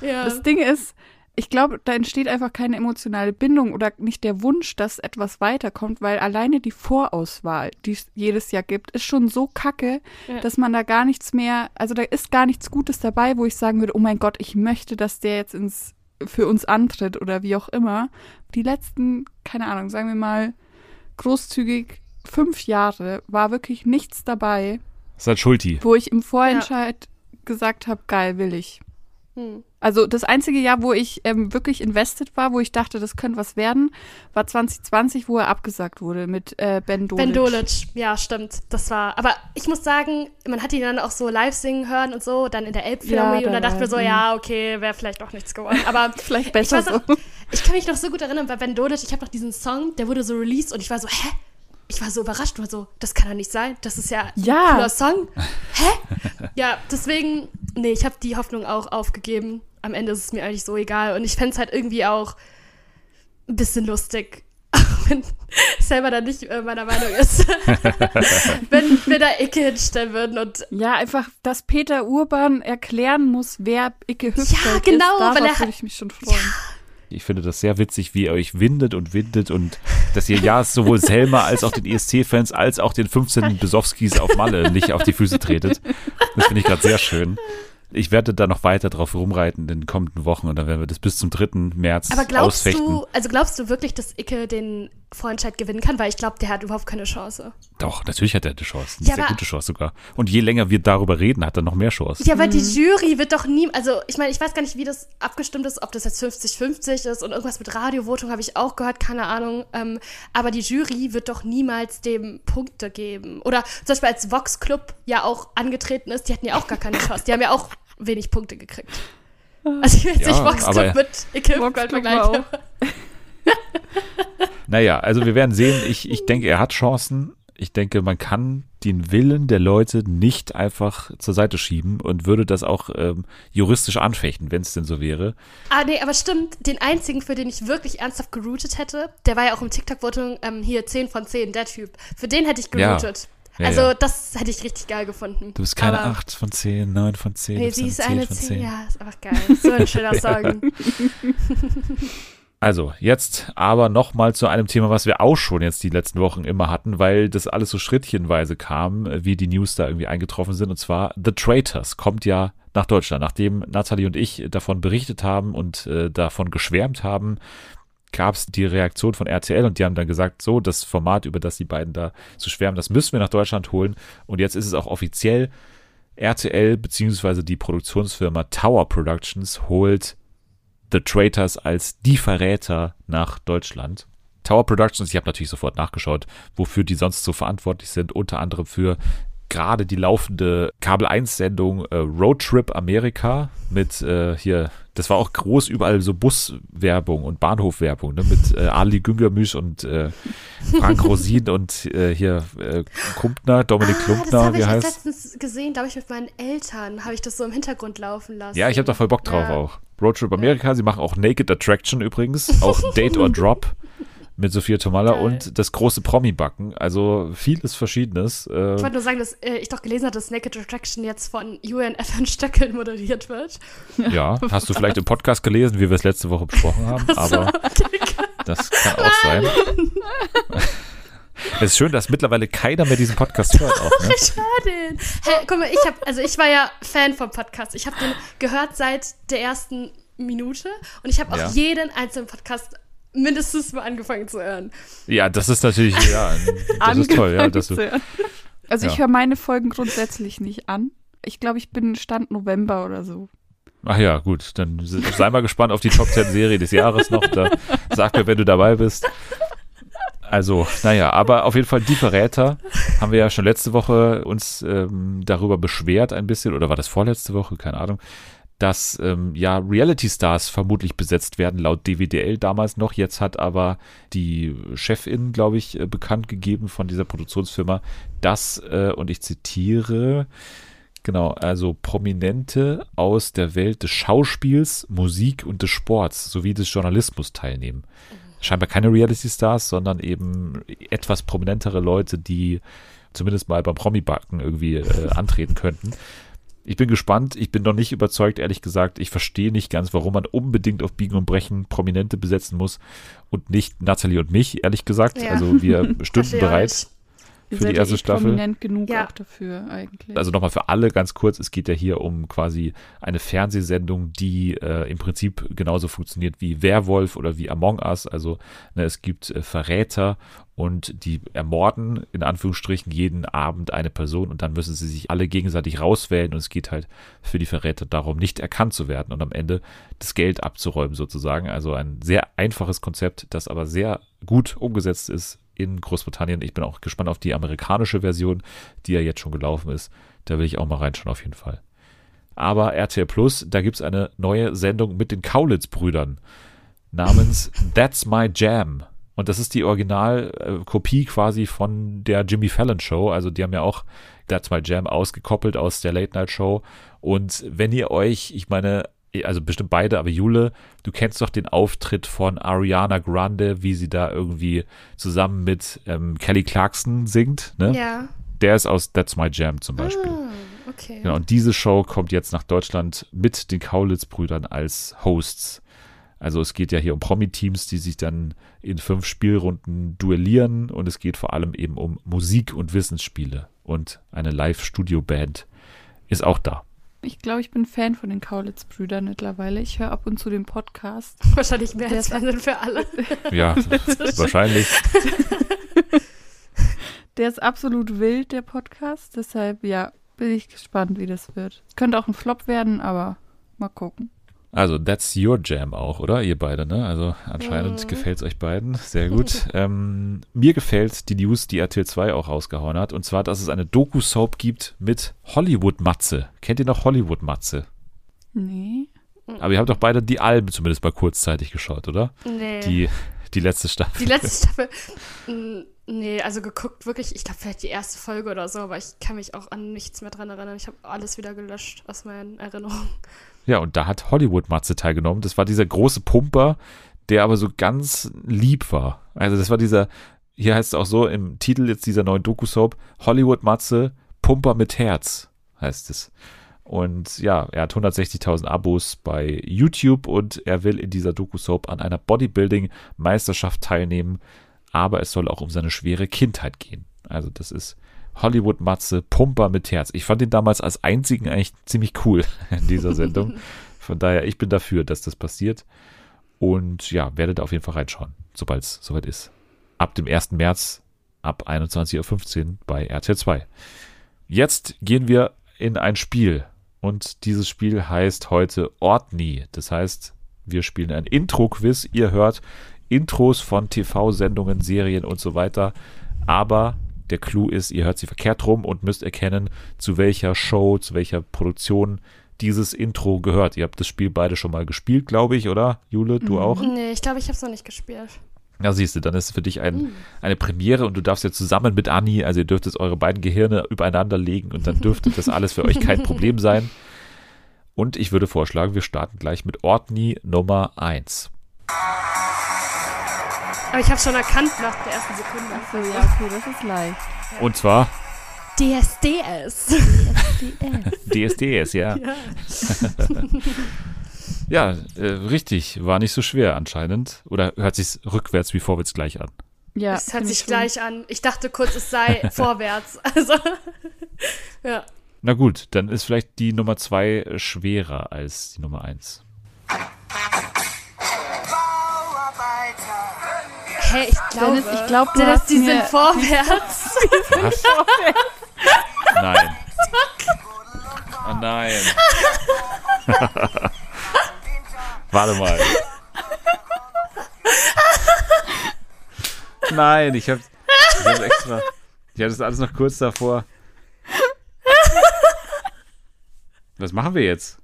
Ja. Das Ding ist, ich glaube, da entsteht einfach keine emotionale Bindung oder nicht der Wunsch, dass etwas weiterkommt, weil alleine die Vorauswahl, die es jedes Jahr gibt, ist schon so kacke, Ja. dass man da gar nichts mehr, also da ist gar nichts Gutes dabei, wo ich sagen würde, oh mein Gott, ich möchte, dass der jetzt ins für uns antritt oder wie auch immer. Die letzten, keine Ahnung, sagen wir mal großzügig fünf Jahre war wirklich nichts dabei, ist halt Schulti. wo ich im Vorentscheid gesagt habe, geil, will ich. Hm. Also das einzige Jahr, wo ich ähm, wirklich invested war, wo ich dachte, das könnte was werden, war 2020, wo er abgesagt wurde mit äh, Ben Dolic. Ben Dolic, ja, stimmt. Das war, aber ich muss sagen, man hat ihn dann auch so live singen hören und so, dann in der Elbphilharmonie Ja, und da da dachten wir so, ja, okay, wäre vielleicht auch nichts geworden. Aber <laughs> Vielleicht ich, besser weiß so. auch, ich kann mich noch so gut erinnern, bei Ben Dolic, ich habe noch diesen Song, der wurde so released und ich war so, hä? Ich war so überrascht, war so, das kann doch nicht sein. Das ist ja, Ja. ein cooler Song. <laughs> Hä? ja, deswegen, nee, ich habe die Hoffnung auch aufgegeben. Am Ende ist es mir eigentlich so egal. Und ich fände es halt irgendwie auch ein bisschen lustig. <laughs> auch wenn selber da nicht äh, meiner Meinung ist, <laughs> wenn wir da Icke hinstellen würden und Ja, einfach, dass Peter Urban erklären muss, wer Icke Hüftgold genau, ist. Darauf weil er- würde ich mich schon freuen. Ich finde das sehr witzig, wie ihr euch windet und windet und dass ihr ja sowohl Selma als auch den ESC-Fans als auch den 15 Besowskis auf Malle nicht auf die Füße tretet. Das finde ich gerade sehr schön. Ich werde da noch weiter drauf rumreiten in den kommenden Wochen und dann werden wir das bis zum 3. März Aber glaubst ausfechten. du, also glaubst du wirklich, dass Icke den Vorentscheid gewinnen kann? Weil ich glaube, der hat überhaupt keine Chance. Doch, natürlich hat er eine Chance. Eine Ja, sehr gute Chance sogar. Und je länger wir darüber reden, hat er noch mehr Chance. Ja, aber die Jury wird doch nie, also ich meine, ich weiß gar nicht, wie das abgestimmt ist, ob das jetzt 50-50 ist und irgendwas mit Radiovotung habe ich auch gehört, keine Ahnung. Ähm, aber die Jury wird doch niemals dem Punkte geben. Oder zum Beispiel als Vox Club ja auch angetreten ist, die hatten ja auch gar keine Chance. Die haben ja auch wenig Punkte gekriegt. Also ich will jetzt Ja, nicht Vox Club mit Club vergleichen. <laughs> <laughs> Naja, also wir werden sehen. Ich, ich denke, er hat Chancen. Ich denke, man kann den Willen der Leute nicht einfach zur Seite schieben und würde das auch ähm, juristisch anfechten, wenn es denn so wäre. Ah, nee, aber stimmt, den einzigen, für den ich wirklich ernsthaft geroutet hätte, der war ja auch im TikTok-Voting ähm, hier 10 von 10, der Typ. Für den hätte ich Ja. geroutet. Ja, also, ja. das hätte ich richtig geil gefunden. Du bist keine Aber- 8 von 10, 9 von 10. du Nee, sie ist 10 eine von 10. Ja, ist einfach geil. So ein schöner <laughs> Song. <laughs> Also, jetzt aber nochmal zu einem Thema, was wir auch schon jetzt die letzten Wochen immer hatten, weil das alles so schrittchenweise kam, wie die News da irgendwie eingetroffen sind. Und zwar The Traitors kommt ja nach Deutschland. Nachdem Nathalie und ich davon berichtet haben und äh, davon geschwärmt haben, gab es die Reaktion von RTL und die haben dann gesagt, so, das Format, über das die beiden da zu schwärmen, das müssen wir nach Deutschland holen. Und jetzt ist es auch offiziell, RTL beziehungsweise die Produktionsfirma Tower Productions holt The Traitors als die Verräter nach Deutschland. Tower Productions, ich habe natürlich sofort nachgeschaut, wofür die sonst so verantwortlich sind, unter anderem für gerade die laufende Kabel 1 Sendung äh, Road Trip Amerika mit äh, hier, das war auch groß überall so Buswerbung und Bahnhofwerbung, ne, mit äh, Ali Güngermüsch und äh, Frank <laughs> Rosin und äh, hier äh, Kumpner, Dominik ah, das Klumpner, habe wie ich heißt? letztens gesehen, glaube ich, mit meinen Eltern. Habe ich das so im Hintergrund laufen lassen. Ja, ich habe da voll Bock drauf Ja. auch. Roadtrip Amerika, sie machen auch Naked Attraction übrigens, auch <laughs> Date or Drop mit Sophia Tomalla Geil. und das große Promi-Backen. Also vieles Verschiedenes. Äh, Ich wollte nur sagen, dass äh, ich doch gelesen habe, dass Naked Attraction jetzt von UNF <laughs> in Stöckeln moderiert wird. ja, <laughs> hast du vielleicht im Podcast gelesen, wie wir es letzte Woche besprochen haben, aber das kann auch sein. Es ist schön, dass mittlerweile keiner mehr diesen Podcast hört. Auch, ne? Ich höre den. Hey, guck mal, ich habe, also ich war ja Fan vom Podcast. Ich habe den gehört seit der ersten Minute und ich habe auch Ja. jeden einzelnen Podcast mindestens mal angefangen zu hören. Ja, das ist natürlich, ja, das ist toll, ja. Dass du, Also ich Ja. höre meine Folgen grundsätzlich nicht an. Ich glaube, ich bin Stand November oder so. ach ja, gut, dann sei mal gespannt auf die Top 10 Serie des Jahres noch. Da sag mir, wenn du dabei bist. Also, naja, aber auf jeden Fall die Verräter haben wir ja schon letzte Woche uns ähm, darüber beschwert ein bisschen, oder war das vorletzte Woche, keine Ahnung, dass ähm, ja Reality-Stars vermutlich besetzt werden, laut DWDL damals noch. Jetzt hat aber die Chefin, glaube ich, äh, bekannt gegeben von dieser Produktionsfirma, dass, äh, und ich zitiere, Genau, also Prominente aus der Welt des Schauspiels, Musik und des Sports sowie des Journalismus teilnehmen. Scheinbar keine Reality-Stars, sondern eben etwas prominentere Leute, die zumindest mal beim Promi-Backen irgendwie äh, <laughs> antreten könnten. Ich bin gespannt, ich bin noch nicht überzeugt, ehrlich gesagt. Ich verstehe nicht ganz, warum man unbedingt auf Biegen und Brechen Prominente besetzen muss und nicht Natalie und mich, ehrlich gesagt. Ja. Also wir <laughs> stünden bereit. Für die erste eh Staffel? prominent genug Ja. auch dafür eigentlich. also nochmal für alle ganz kurz, es geht ja hier um quasi eine Fernsehsendung, die äh, im Prinzip genauso funktioniert wie Werwolf oder wie Among Us. Also ne, es gibt äh, Verräter und die ermorden in Anführungsstrichen jeden Abend eine Person und dann müssen sie sich alle gegenseitig rauswählen und es geht halt für die Verräter darum, nicht erkannt zu werden und am Ende das Geld abzuräumen sozusagen. Also ein sehr einfaches Konzept, das aber sehr gut umgesetzt ist in Großbritannien. Ich bin auch gespannt auf die amerikanische Version, die ja jetzt schon gelaufen ist. Da will ich auch mal reinschauen auf jeden Fall. Aber RTL Plus, da gibt es eine neue Sendung mit den Kaulitz-Brüdern namens <laughs> That's My Jam. Und das ist die Originalkopie quasi von der Jimmy Fallon Show. Also die haben ja auch That's My Jam ausgekoppelt aus der Late Night Show. Und wenn ihr euch, ich meine, also bestimmt beide, aber Jule, du kennst doch den Auftritt von Ariana Grande, wie sie da irgendwie zusammen mit ähm, Kelly Clarkson singt, ne? Ja. Der ist aus That's My Jam zum Beispiel. Ah, okay. Genau, und diese Show kommt jetzt nach Deutschland mit den Kaulitz-Brüdern als Hosts. Also es geht ja hier um Promi-Teams, die sich dann in fünf Spielrunden duellieren und es geht vor allem eben um Musik und Wissensspiele. Und eine Live-Studio-Band ist auch da. Ich glaube, ich bin Fan von den Kaulitz-Brüdern mittlerweile. Ich höre ab und zu den Podcast. <laughs> Wahrscheinlich mehr als Fernsehen für alle. Ja, <laughs> wahrscheinlich. <laughs> Der ist absolut wild, der Podcast. Deshalb, ja, bin ich gespannt, wie das wird. Könnte auch ein Flop werden, aber mal gucken. Also, that's your jam auch, oder? Ihr beide, ne? Also, anscheinend Mhm. gefällt es euch beiden. Sehr gut. <laughs> ähm, mir gefällt die News, die RTL 2 auch rausgehauen hat. Und zwar, dass es eine Doku-Soap gibt mit Hollywood-Matze. Kennt ihr noch Hollywood-Matze? Nee. Aber ihr habt doch beide die Alben zumindest mal kurzzeitig geschaut, oder? Nee. Die, die letzte Staffel. Die letzte <laughs> Staffel. Nee, also geguckt wirklich, ich glaube vielleicht die erste Folge oder so, aber ich kann mich auch an nichts mehr dran erinnern. Ich habe alles wieder gelöscht aus meinen Erinnerungen. Ja, und da hat Hollywood-Matze teilgenommen. Das war dieser große Pumper, der aber so ganz lieb war. Also das war dieser, hier heißt es auch so im Titel jetzt dieser neuen Doku-Soap, Hollywood-Matze, Pumper mit Herz heißt es. Und ja, er hat 160.000 Abos bei YouTube und er will in dieser Doku-Soap an einer Bodybuilding-Meisterschaft teilnehmen, aber es soll auch um seine schwere Kindheit gehen. Also das ist Hollywood-Matze, Pumper mit Herz. Ich fand ihn damals als einzigen eigentlich ziemlich cool <laughs> in dieser Sendung. <laughs> Von daher, ich bin dafür, dass das passiert. Und ja, werdet auf jeden Fall reinschauen, sobald es soweit ist. Ab dem 1. März ab 21.15 Uhr bei RTL 2. Jetzt gehen wir in ein Spiel. Und dieses Spiel heißt heute Ortni. Das heißt, wir spielen ein Intro-Quiz. Ihr hört Intros von TV-Sendungen, Serien und so weiter. Aber der Clou ist, ihr hört sie verkehrt rum und müsst erkennen, zu welcher Show, zu welcher Produktion dieses Intro gehört. Ihr habt das Spiel beide schon mal gespielt, glaube ich, oder? Jule, du auch? Nee, ich glaube, ich habe es noch nicht gespielt. Ja, siehst du, dann ist es für dich ein, eine Premiere und du darfst jetzt zusammen mit Anni, also ihr dürft jetzt eure beiden Gehirne übereinander legen und dann dürfte das alles für euch kein Problem sein. Und ich würde vorschlagen, wir starten gleich mit Ortni Nummer 1. Aber ich habe schon erkannt nach der ersten Sekunde. So, ja, <laughs> okay, das ist leicht. Und zwar DSDS. DSDS, ja. <laughs> <laughs> Ja, äh, richtig, war nicht so schwer anscheinend. Oder hört sich rückwärts wie vorwärts gleich an? Ja, Es hört sich gleich an. Ich dachte kurz, es sei vorwärts. Also, ja. Na gut, dann ist vielleicht die Nummer 2 schwerer als die Nummer 1. Hey, ich glaube, Dennis, ich glaube, du Dennis, hast die mir, sind vorwärts. <laughs> Was? Nein. Oh <laughs> nein. <laughs> Warte mal. Nein, ich hab, ich hab extra. Ich hatte das alles noch kurz davor. Was machen wir jetzt?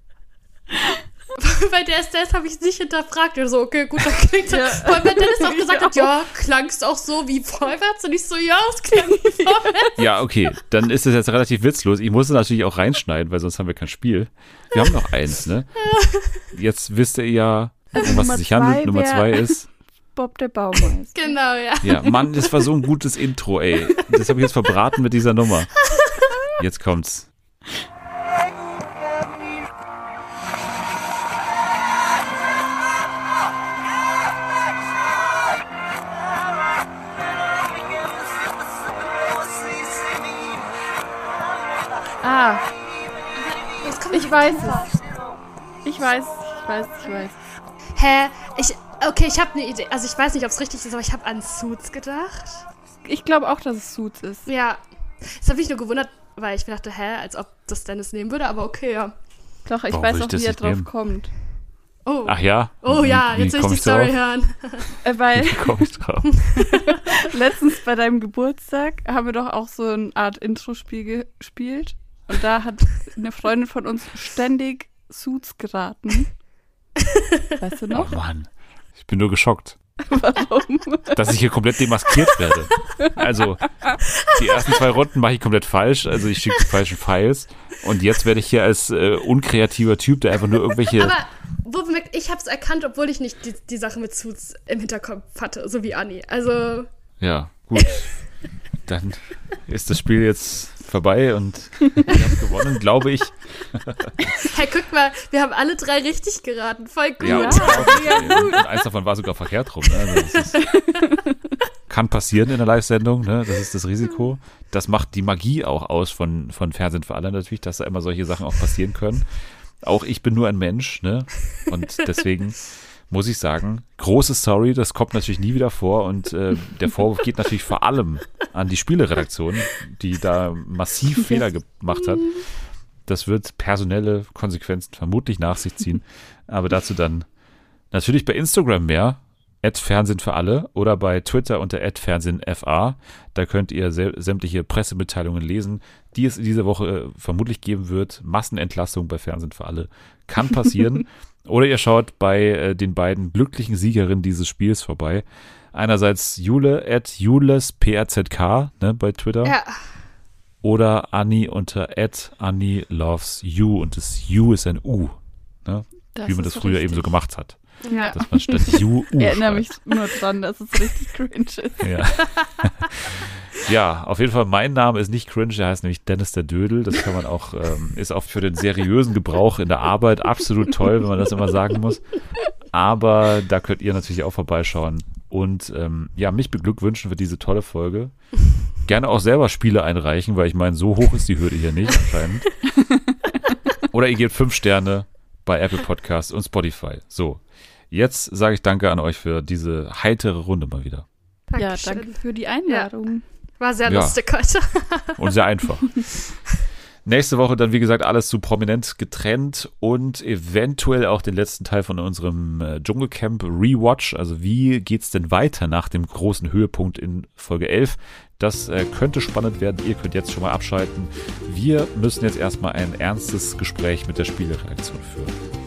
<laughs> Bei DSDS habe ich es nicht hinterfragt. Ich so, okay, gut, dann klingt das. Weil wenn Dennis <laughs> auch gesagt hat, ja, klang es auch so wie vorwärts. Und ich so, ja, es klang wie <laughs> vorwärts. Ja, okay, dann ist es jetzt relativ witzlos. Ich musste natürlich auch reinschneiden, weil sonst haben wir kein Spiel. Wir haben noch eins, ne? Jetzt wisst ihr ja, um was es sich handelt. zwei Nummer zwei ist. Bob der Baumeister. Genau, ja. Ja, Mann, das war so ein gutes Intro, ey. Das habe ich jetzt verbraten mit dieser Nummer. Jetzt kommt's. Ah, ich weiß es. Ich weiß, ich weiß, ich weiß. Hä? Ich, okay, ich habe eine Idee. Also ich weiß nicht, ob es richtig ist, aber ich habe an Suits gedacht. Ich glaube auch, dass es Suits ist. Ja. Das habe ich nur gewundert, weil ich mir dachte, hä, als ob das Dennis nehmen würde, aber okay, ja. Doch, ich Warum weiß auch, wie er drauf nehmen? kommt. Oh. Ach ja? oh ja, Wie- jetzt will ich komm die Story drauf? hören. <laughs> Äh, weil Wie komme ich drauf? <laughs> letztens bei deinem Geburtstag haben wir doch auch so eine Art Intro-Spiel gespielt. Und da hat eine Freundin von uns ständig Suits geraten. Weißt du Oh noch? Mann. Ich bin nur geschockt, Warum? dass ich hier komplett demaskiert werde. Also, die ersten zwei Runden mache ich komplett falsch. Also, ich schicke die falschen Files. Und jetzt werde ich hier als äh, unkreativer Typ, der einfach nur irgendwelche Aber ich habe es erkannt, obwohl ich nicht die, die Sache mit Suits im Hinterkopf hatte, so wie Anni. Also, Ja, gut. Dann ist das Spiel jetzt vorbei und ihr habt gewonnen, glaube ich. <laughs> hey, guck mal, wir haben alle drei richtig geraten. Voll gut. Ja, und eins davon war sogar verkehrt rum. Ne? Also ist, kann passieren in der Live-Sendung, ne? das ist das Risiko. Das macht die Magie auch aus von, von Fernsehen für alle natürlich, dass da immer solche Sachen auch passieren können. Auch ich bin nur ein Mensch ne? und deswegen muss ich sagen, große Sorry, das kommt natürlich nie wieder vor und äh, der Vorwurf geht natürlich vor allem an die Spieleredaktion, die da massiv Fehler gemacht hat. Das wird personelle Konsequenzen vermutlich nach sich ziehen, aber dazu dann natürlich bei Instagram mehr, Fernsehen für alle oder bei Twitter unter FernsehenFA. Da könnt ihr sämtliche Pressemitteilungen lesen, die es diese Woche äh, vermutlich geben wird. Massenentlassung bei Fernsehen für alle kann passieren. <laughs> Oder ihr schaut bei äh, den beiden glücklichen Siegerinnen dieses Spiels vorbei. Einerseits Jule at JulesPRZK ne, bei Twitter. Ja. Oder Anni unter at Anni loves you und das U ist ein U. Ne? Wie man das früher richtig. eben so gemacht hat. Ja. Dass man statt U, U <laughs> Ich erinnere mich nur dran, dass es richtig cringe ist. Ja. <laughs> ja, auf jeden Fall, mein Name ist nicht cringe, der heißt nämlich Dennis der Dödel. Das kann man auch, ähm, ist auch für den seriösen Gebrauch in der Arbeit absolut toll, wenn man das immer sagen muss. Aber da könnt ihr natürlich auch vorbeischauen und ähm, ja, mich beglückwünschen für diese tolle Folge. Gerne auch selber Spiele einreichen, weil ich meine, so hoch ist die Hürde hier nicht anscheinend. <laughs> Oder ihr gebt fünf Sterne bei Apple Podcasts und Spotify. So, jetzt sage ich danke an euch für diese heitere Runde mal wieder. Ja, Dankeschön. danke für die Einladung. War sehr Ja. lustig heute. <laughs> Und sehr einfach. Nächste Woche dann, wie gesagt, alles zu prominent getrennt und eventuell auch den letzten Teil von unserem äh, Dschungelcamp Rewatch. Also wie geht's denn weiter nach dem großen Höhepunkt in Folge 11? Das äh, könnte spannend werden. Ihr könnt jetzt schon mal abschalten. Wir müssen jetzt erstmal ein ernstes Gespräch mit der Spielereaktion führen.